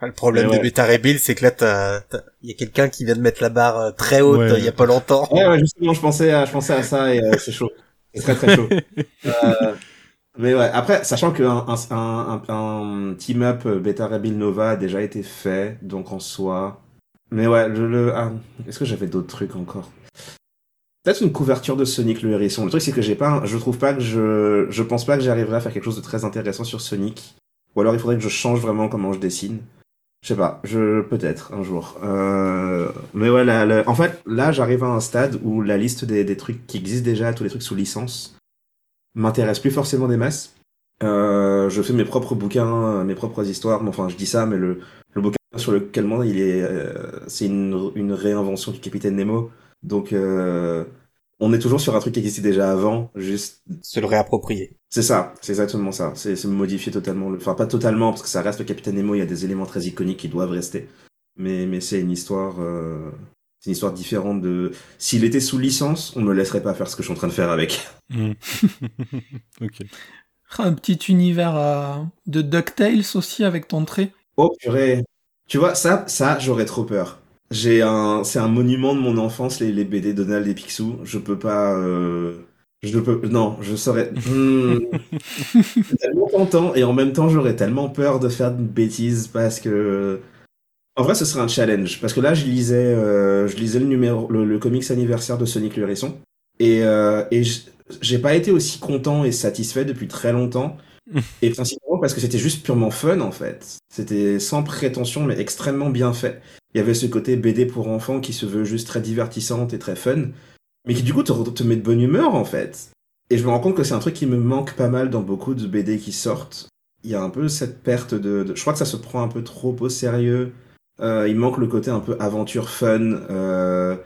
Ah, Le problème ouais. de Beta Bill, c'est que là, il y a quelqu'un qui vient de mettre la barre euh, très haute Ouais. il y a pas longtemps. Ouais, ouais, justement, je pensais à, je pensais à ça et euh, c'est chaud. C'est très très chaud. Euh, mais ouais, après, sachant qu'un un, un, un, team-up euh, Beta Bill Nova a déjà été fait, donc en soi. Mais ouais, le, le ah, est-ce que j'avais d'autres trucs encore? Peut-être une couverture de Sonic le hérisson. Le truc c'est que j'ai pas, je trouve pas que je, je pense pas que j'arriverai à faire quelque chose de très intéressant sur Sonic. Ou alors il faudrait que je change vraiment comment je dessine. Je sais pas, je peut-être un jour. Euh, mais ouais, la- en fait, là, j'arrive à un stade où la liste des, des trucs qui existent déjà, tous les trucs sous licence, m'intéresse plus forcément des masses. Euh, je fais mes propres bouquins, mes propres histoires. mais Enfin, je dis ça, mais le, le bouquin sur lequel moi, il est, euh, c'est une, une réinvention du Capitaine Nemo. Donc, euh, on est toujours sur un truc qui existait déjà avant, juste Se le réapproprier. c'est ça, c'est exactement ça. C'est modifier totalement. Le... Enfin, pas totalement, parce que ça reste le Capitaine Nemo, il y a des éléments très iconiques qui doivent rester. Mais, mais c'est une histoire. C'est une histoire différente de. S'il était sous licence, on me laisserait pas faire ce que je suis en train de faire avec. Hmm. ok. Un petit univers euh, de DuckTales aussi avec ton trait. Oh purée. Tu vois, ça, ça, j'aurais trop peur. J'ai un, c'est un monument de mon enfance, les, les BD Donald et Picsou. Je peux pas, euh, je peux, non, je saurais. Hmm. c'est tellement tentant et en même temps, j'aurais tellement peur de faire une bêtise parce que, en vrai, ce serait un challenge parce que là, je lisais, euh, je lisais le numéro, le, le comics anniversaire de Sonic le Hérisson et, euh, et j'ai pas été aussi content et satisfait depuis très longtemps. Et principalement parce que c'était juste purement fun en fait. C'était sans prétention mais extrêmement bien fait. Il y avait ce côté BD pour enfants qui se veut juste très divertissante et très fun, mais qui du coup te, te met de bonne humeur en fait. Et je me rends compte que c'est un truc qui me manque pas mal dans beaucoup de BD qui sortent. Il y a un peu cette perte de... de- je crois que ça se prend un peu trop au sérieux. Euh, il manque le côté un peu aventure fun. Euh,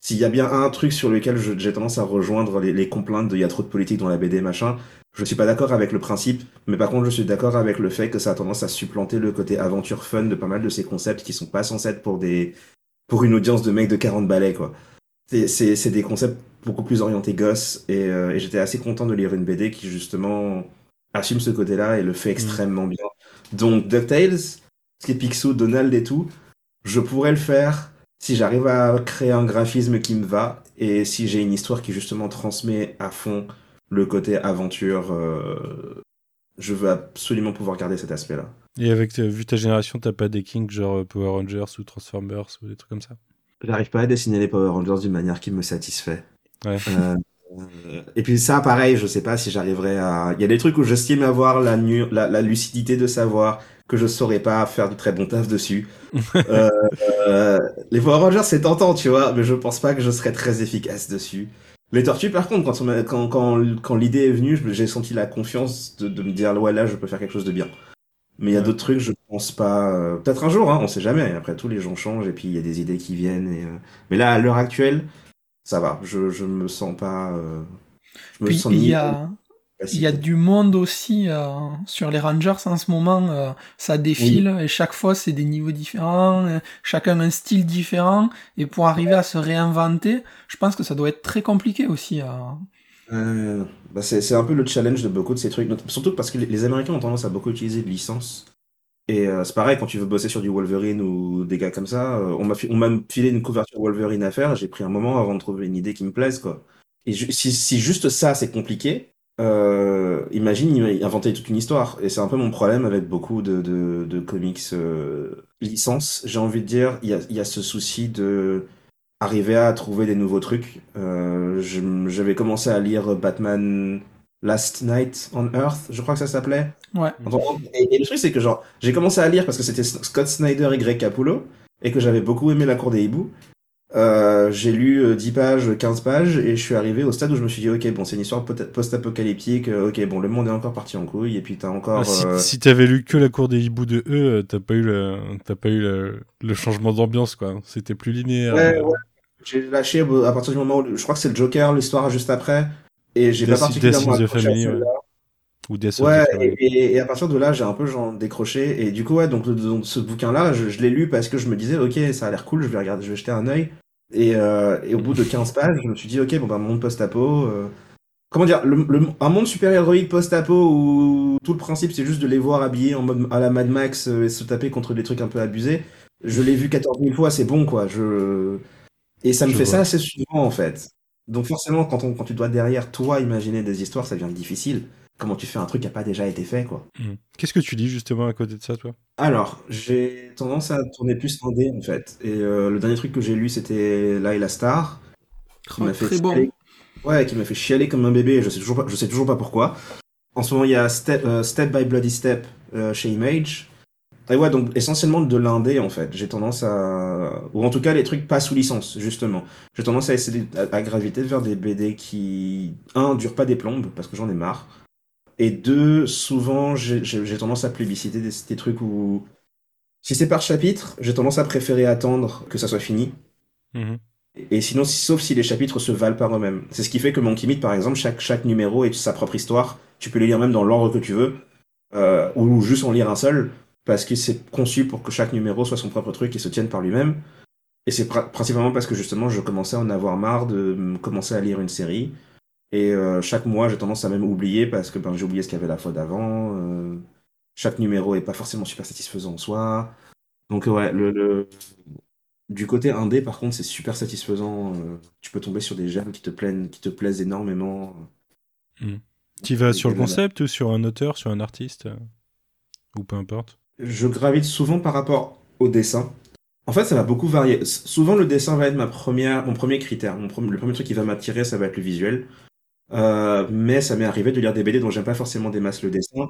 S'il y a bien un truc sur lequel j'ai tendance à rejoindre les, les complaintes de il y a trop de politique dans la BD machin, je suis pas d'accord avec le principe, mais par contre je suis d'accord avec le fait que ça a tendance à supplanter le côté aventure fun de pas mal de ces concepts qui sont pas censés être pour des pour une audience de mecs de 40 balais quoi. C'est- des concepts beaucoup plus orientés gosses et, euh, et j'étais assez content de lire une BD qui justement assume ce côté-là et le fait extrêmement bien. Donc DuckTales, ce qui est Picsou, Donald et tout, je pourrais le faire si j'arrive à créer un graphisme qui me va et si j'ai une histoire qui justement transmet à fond le côté aventure. euh, je veux absolument pouvoir garder cet aspect-là. Et avec, euh, vu ta génération, t'as pas des kings genre euh, Power Rangers ou Transformers ou des trucs comme ça? J'arrive pas à dessiner les Power Rangers d'une manière qui me satisfait. Ouais. Euh, et puis ça, pareil, je sais pas si j'arriverai à. Il y a des trucs où j'estime avoir la, nu- la, la lucidité de savoir que je saurais pas faire du très bon taf dessus. Euh, euh, les Power Rangers, c'est tentant, tu vois, mais je pense pas que je serais très efficace dessus. Les tortues, par contre, quand, on quand, quand, quand l'idée est venue, j'ai senti la confiance de, de me dire, ouais, là, je peux faire quelque chose de bien. Mais il y a Ouais. d'autres trucs, je pense pas. euh, Peut-être un jour, hein, on sait jamais. Après tout, les gens changent et puis il y a des idées qui viennent. Et, euh, Mais là, à l'heure actuelle, ça va. Je, je me sens pas. Je me Puis sens il y a, il y a du monde aussi euh, sur les Rangers en ce moment. euh, ça défile et chaque fois c'est des niveaux différents, euh, chacun un style différent. Et pour arriver à se réinventer, je pense que ça doit être très compliqué aussi. euh. Euh, bah c'est un peu le challenge de beaucoup de ces trucs, surtout parce que les- les Américains ont tendance à beaucoup utiliser de licences. Et euh, c'est pareil quand tu veux bosser sur du Wolverine ou des gars comme ça. euh, on m'a filé une couverture Wolverine à faire, j'ai pris un moment avant de trouver une idée qui me plaise quoi. Et si, si juste ça c'est compliqué, euh, imagine i- inventer toute une histoire. Et c'est un peu mon problème avec beaucoup de, de, de comics euh, licences. J'ai envie de dire, il y a, il y a ce souci de arriver à trouver des nouveaux trucs. Euh, je- J'avais commencé à lire Batman Last Night on Earth, je crois que ça s'appelait. Ouais. Et, et le truc, c'est que genre, j'ai commencé à lire parce que c'était Scott Snyder et Greg Capullo, et que j'avais beaucoup aimé La Cour des Hiboux. Euh, j'ai lu euh, 10 pages, 15 pages, et je suis arrivé au stade où je me suis dit, ok, bon, c'est une histoire post-apocalyptique, euh, ok, bon, le monde est encore parti en couille, et puis t'as encore... Ah, si euh, si t'avais lu que la cour des hiboux de euh, t'as pas eu le, t'as pas eu le, le changement d'ambiance quoi. C'était plus linéaire. Ouais, euh. ouais. J'ai lâché euh, à partir du moment où je crois que c'est le Joker, l'histoire juste après, et j'ai pas particulièrement accroché. Ou of Ouais, et, et- et à partir de là, j'ai un peu genre décroché. Et du coup, ouais, donc, donc ce bouquin-là, je, je l'ai lu parce que je me disais, ok, ça a l'air cool, je vais regarder, je vais jeter un œil. Et, euh, et au bout de 15 pages, je me suis dit, ok, bon, bah, monde post-apo. euh, Comment dire, le, le- un monde super-héroïque post-apo où tout le principe c'est juste de les voir habillés en mode à la Mad Max euh, et se taper contre des trucs un peu abusés. Je l'ai vu 14 000 fois, c'est bon quoi. Je... Et ça me Je fait vois. ça assez souvent en fait. Donc forcément, quand, on, quand tu dois derrière toi imaginer des histoires, ça devient difficile. Comment tu fais un truc qui n'a pas déjà été fait quoi. Mhm. Qu'est-ce que tu lis justement à côté de ça, toi? Alors, j'ai tendance à tourner plus en dé en fait. Et euh, le dernier truc que j'ai lu c'était Laila Star. Qui Oh, m'a fait très bon. Ouais, qui m'a fait chialer comme un bébé. et Je sais toujours pas, je sais toujours pas pourquoi. En ce moment, il y a Step, euh, Step by Bloody Step euh, chez Image. Et ouais, donc essentiellement de l'indé en fait. J'ai tendance à, ou en tout cas les trucs pas sous licence justement. J'ai tendance à essayer de- à graviter vers des BD qui, un, durent pas des plombes parce que j'en ai marre. Et deux, souvent j'ai tendance à plébisciter des, des trucs où, si c'est par chapitre, j'ai tendance à préférer attendre que ça soit fini. Mhm. Et sinon, si- sauf si les chapitres se valent par eux-mêmes. C'est ce qui fait que Monkey Meat, par exemple, chaque, chaque numéro est sa propre histoire. Tu peux les lire même dans l'ordre que tu veux, euh, ou juste en lire un seul, parce que c'est conçu pour que chaque numéro soit son propre truc et se tienne par lui-même. Et c'est principalement parce que justement, je commençais à en avoir marre de mm, commencer à lire une série. Et euh, chaque mois, j'ai tendance à même oublier parce que ben, j'ai oublié ce qu'il y avait la fois d'avant. euh, chaque numéro est pas forcément super satisfaisant en soi. Donc ouais, le, le- du côté indé, par contre, c'est super satisfaisant. euh, tu peux tomber sur des gemmes qui te plaisent, qui te plaisent énormément. Tu vas sur le concept ou sur un auteur, sur un artiste Ou peu importe? Je gravite souvent par rapport au dessin. En fait, ça va beaucoup varier. Souvent, le dessin va être ma première, mon premier critère. Mon pre- le premier truc qui va m'attirer, ça va être le visuel. Euh, mais ça m'est arrivé de lire des BD dont j'aime pas forcément des masses le dessin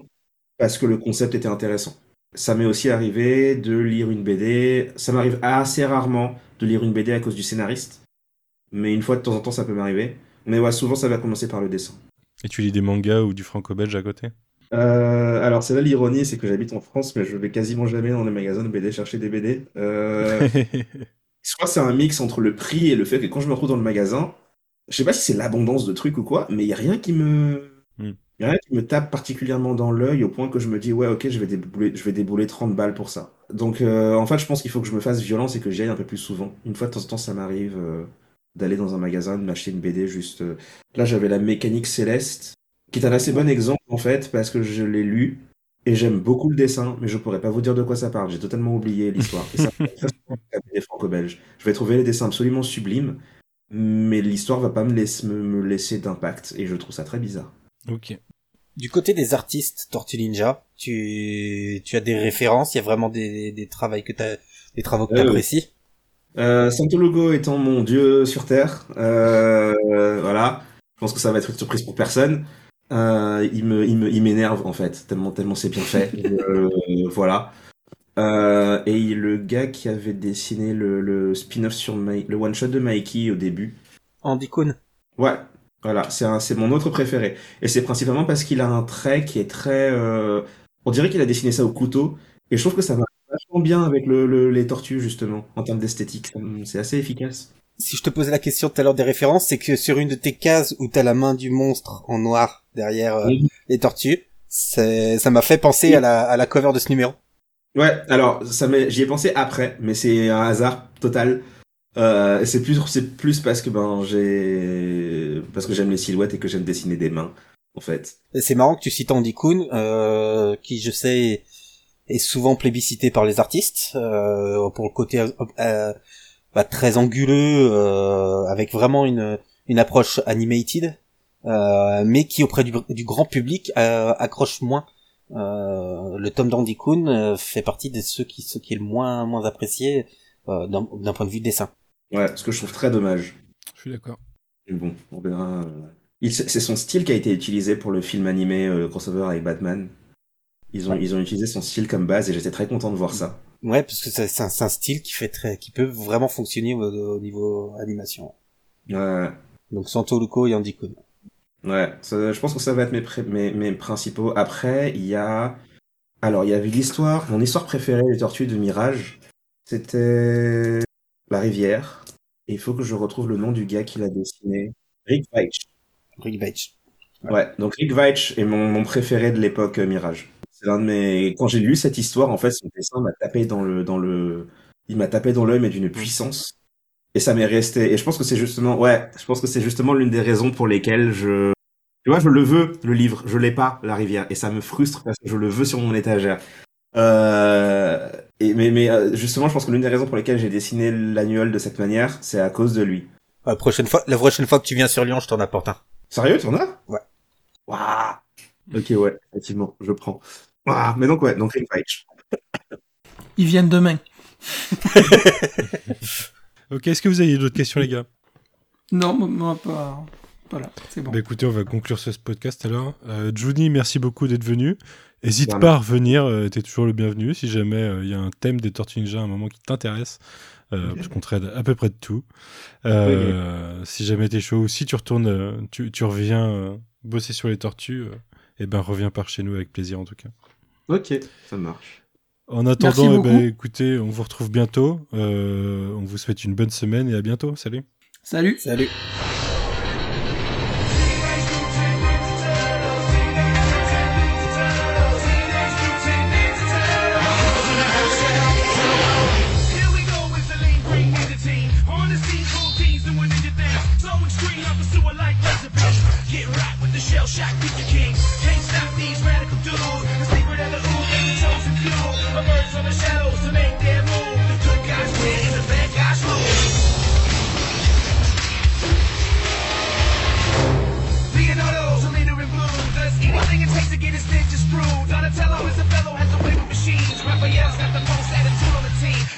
parce que le concept était intéressant. Ça m'est aussi arrivé de lire une BD. Ça m'arrive assez rarement de lire une BD à cause du scénariste. Mais une fois de temps en temps, ça peut m'arriver. Mais ouais, souvent, ça va commencer par le dessin. Et tu lis des mangas ou du franco-belge à côté? Euh, alors, c'est là l'ironie, c'est que j'habite en France, mais je vais quasiment jamais dans les magasins de BD chercher des BD. Euh, soit c'est un mix entre le prix et le fait que quand je me retrouve dans le magasin, je sais pas si c'est l'abondance de trucs ou quoi, mais il y a rien qui me, Hmm. y a rien qui me tape particulièrement dans l'œil au point que je me dis ouais ok je vais débouler, je vais débouler 30 balles pour ça. Donc euh, en fait je pense qu'il faut que je me fasse violence et que j'y aille un peu plus souvent. Une fois de temps en temps ça m'arrive euh, d'aller dans un magasin, de m'acheter une BD juste. euh, Là j'avais la mécanique céleste, qui est un assez bon exemple en fait parce que je l'ai lu. Et j'aime beaucoup le dessin, mais je pourrais pas vous dire de quoi ça parle. J'ai totalement oublié l'histoire. Et ça franco-belge. Je vais trouver les dessins absolument sublimes, mais l'histoire va pas me laisser, me, me laisser d'impact. Et je trouve ça très bizarre. Ok. Du côté des artistes Tortue Ninja, tu, tu as des références, il y a vraiment des, des travaux que t'as, des travaux que Euh, t'apprécies. Euh, Santo Logo étant mon dieu sur Terre, euh, voilà. Je pense que ça va être une surprise pour personne. Euh, il me, il me, il m'énerve en fait, tellement, tellement c'est bien fait. Euh, voilà. Euh, et le gars qui avait dessiné le, le spin-off sur le one shot de Mikey au début. Andy Kuhn. Ouais, voilà, c'est un- c'est mon autre préféré. Et c'est principalement parce qu'il a un trait qui est très. euh, on dirait qu'il a dessiné ça au couteau. Et je trouve que ça va vachement bien avec le, le- les tortues, justement, en termes d'esthétique. C'est assez efficace. Si je te posais la question tout à l'heure des références, c'est que sur une de tes cases où t'as la main du monstre en noir derrière euh, Oui. les tortues, ça m'a fait penser à la, à la cover de ce numéro. Ouais, alors ça j'y ai pensé après, mais c'est un hasard total. Euh, c'est plus, c'est plus parce que ben j'ai, parce que j'aime les silhouettes et que j'aime dessiner des mains, en fait. C'est marrant que tu cites Andy Kuhn, euh, qui je sais est souvent plébiscité par les artistes euh, pour le côté euh, bah, très anguleux, euh, avec vraiment une, une approche animated, euh, mais qui auprès du, du grand public accroche moins. Euh, le tome d'Andy Kuhn euh, fait partie de ceux qui, ceux qui est le moins, moins apprécié euh, d'un d'un point de vue dessin. Ouais, ce que je trouve très dommage. Je suis d'accord. Bon, on verra. C'est son style qui a été utilisé pour le film animé euh, crossover avec Batman. Ils ont, ils ont utilisé son style comme base et j'étais très content de voir ça. Ouais, parce que c'est c'est un, un style qui fait très, qui peut vraiment fonctionner au, au niveau animation. Ouais, Donc Santo Luco et Andy Kuhn. Ouais. Ça- je pense que ça va être mes, pré- mes, mes principaux. Après, il y a. Alors, il y avait l'histoire, mon histoire préférée des tortues de Mirage. C'était La rivière. Et il faut que je retrouve le nom du gars qui l'a dessiné. Rick Veitch. Rick Veitch. Ouais, donc Rick Veitch est mon, mon préféré de l'époque euh, Mirage. C'est l'un de mes. Quand j'ai lu cette histoire, en fait, son dessin m'a tapé dans le dans le. Il m'a tapé dans l'œil, mais d'une puissance. Et ça m'est resté. Et je pense que c'est justement, ouais, je pense que c'est justement l'une des raisons pour lesquelles je. Tu vois, je le veux le livre, je l'ai pas la rivière, et ça me frustre parce que je le veux sur mon étagère. Euh... Et mais mais euh, justement, je pense que l'une des raisons pour lesquelles j'ai dessiné l'annuel de cette manière, c'est à cause de lui. La prochaine fois, la prochaine fois que tu viens sur Lyon, je t'en apporte un. Sérieux, tu en as? Ouais. Waouh. Ok, ouais, effectivement, je prends. Waouh, mais donc ouais, donc. Ils viennent demain. Ok, est-ce que vous avez d'autres questions, les gars? Non, moi- pas. Voilà, c'est bon. Bah écoutez, on va conclure ce podcast alors. Euh, Johnny, merci beaucoup d'être venu. N'hésite Voilà. pas à revenir, euh, t'es toujours le bienvenu si jamais euh, il y a un thème des Tortues Ninja à un moment qui t'intéresse, euh, parce qu'on traite à peu près de tout. Euh, Si jamais t'es chaud ou si tu retournes, euh, tu, tu reviens euh, bosser sur les tortues, euh, eh ben reviens par chez nous avec plaisir en tout cas. Ok, ça marche. En attendant, eh ben, écoutez, on vous retrouve bientôt. Euh, on vous souhaite une bonne semaine et à bientôt. Salut. Salut. Salut.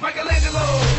Michelangelo.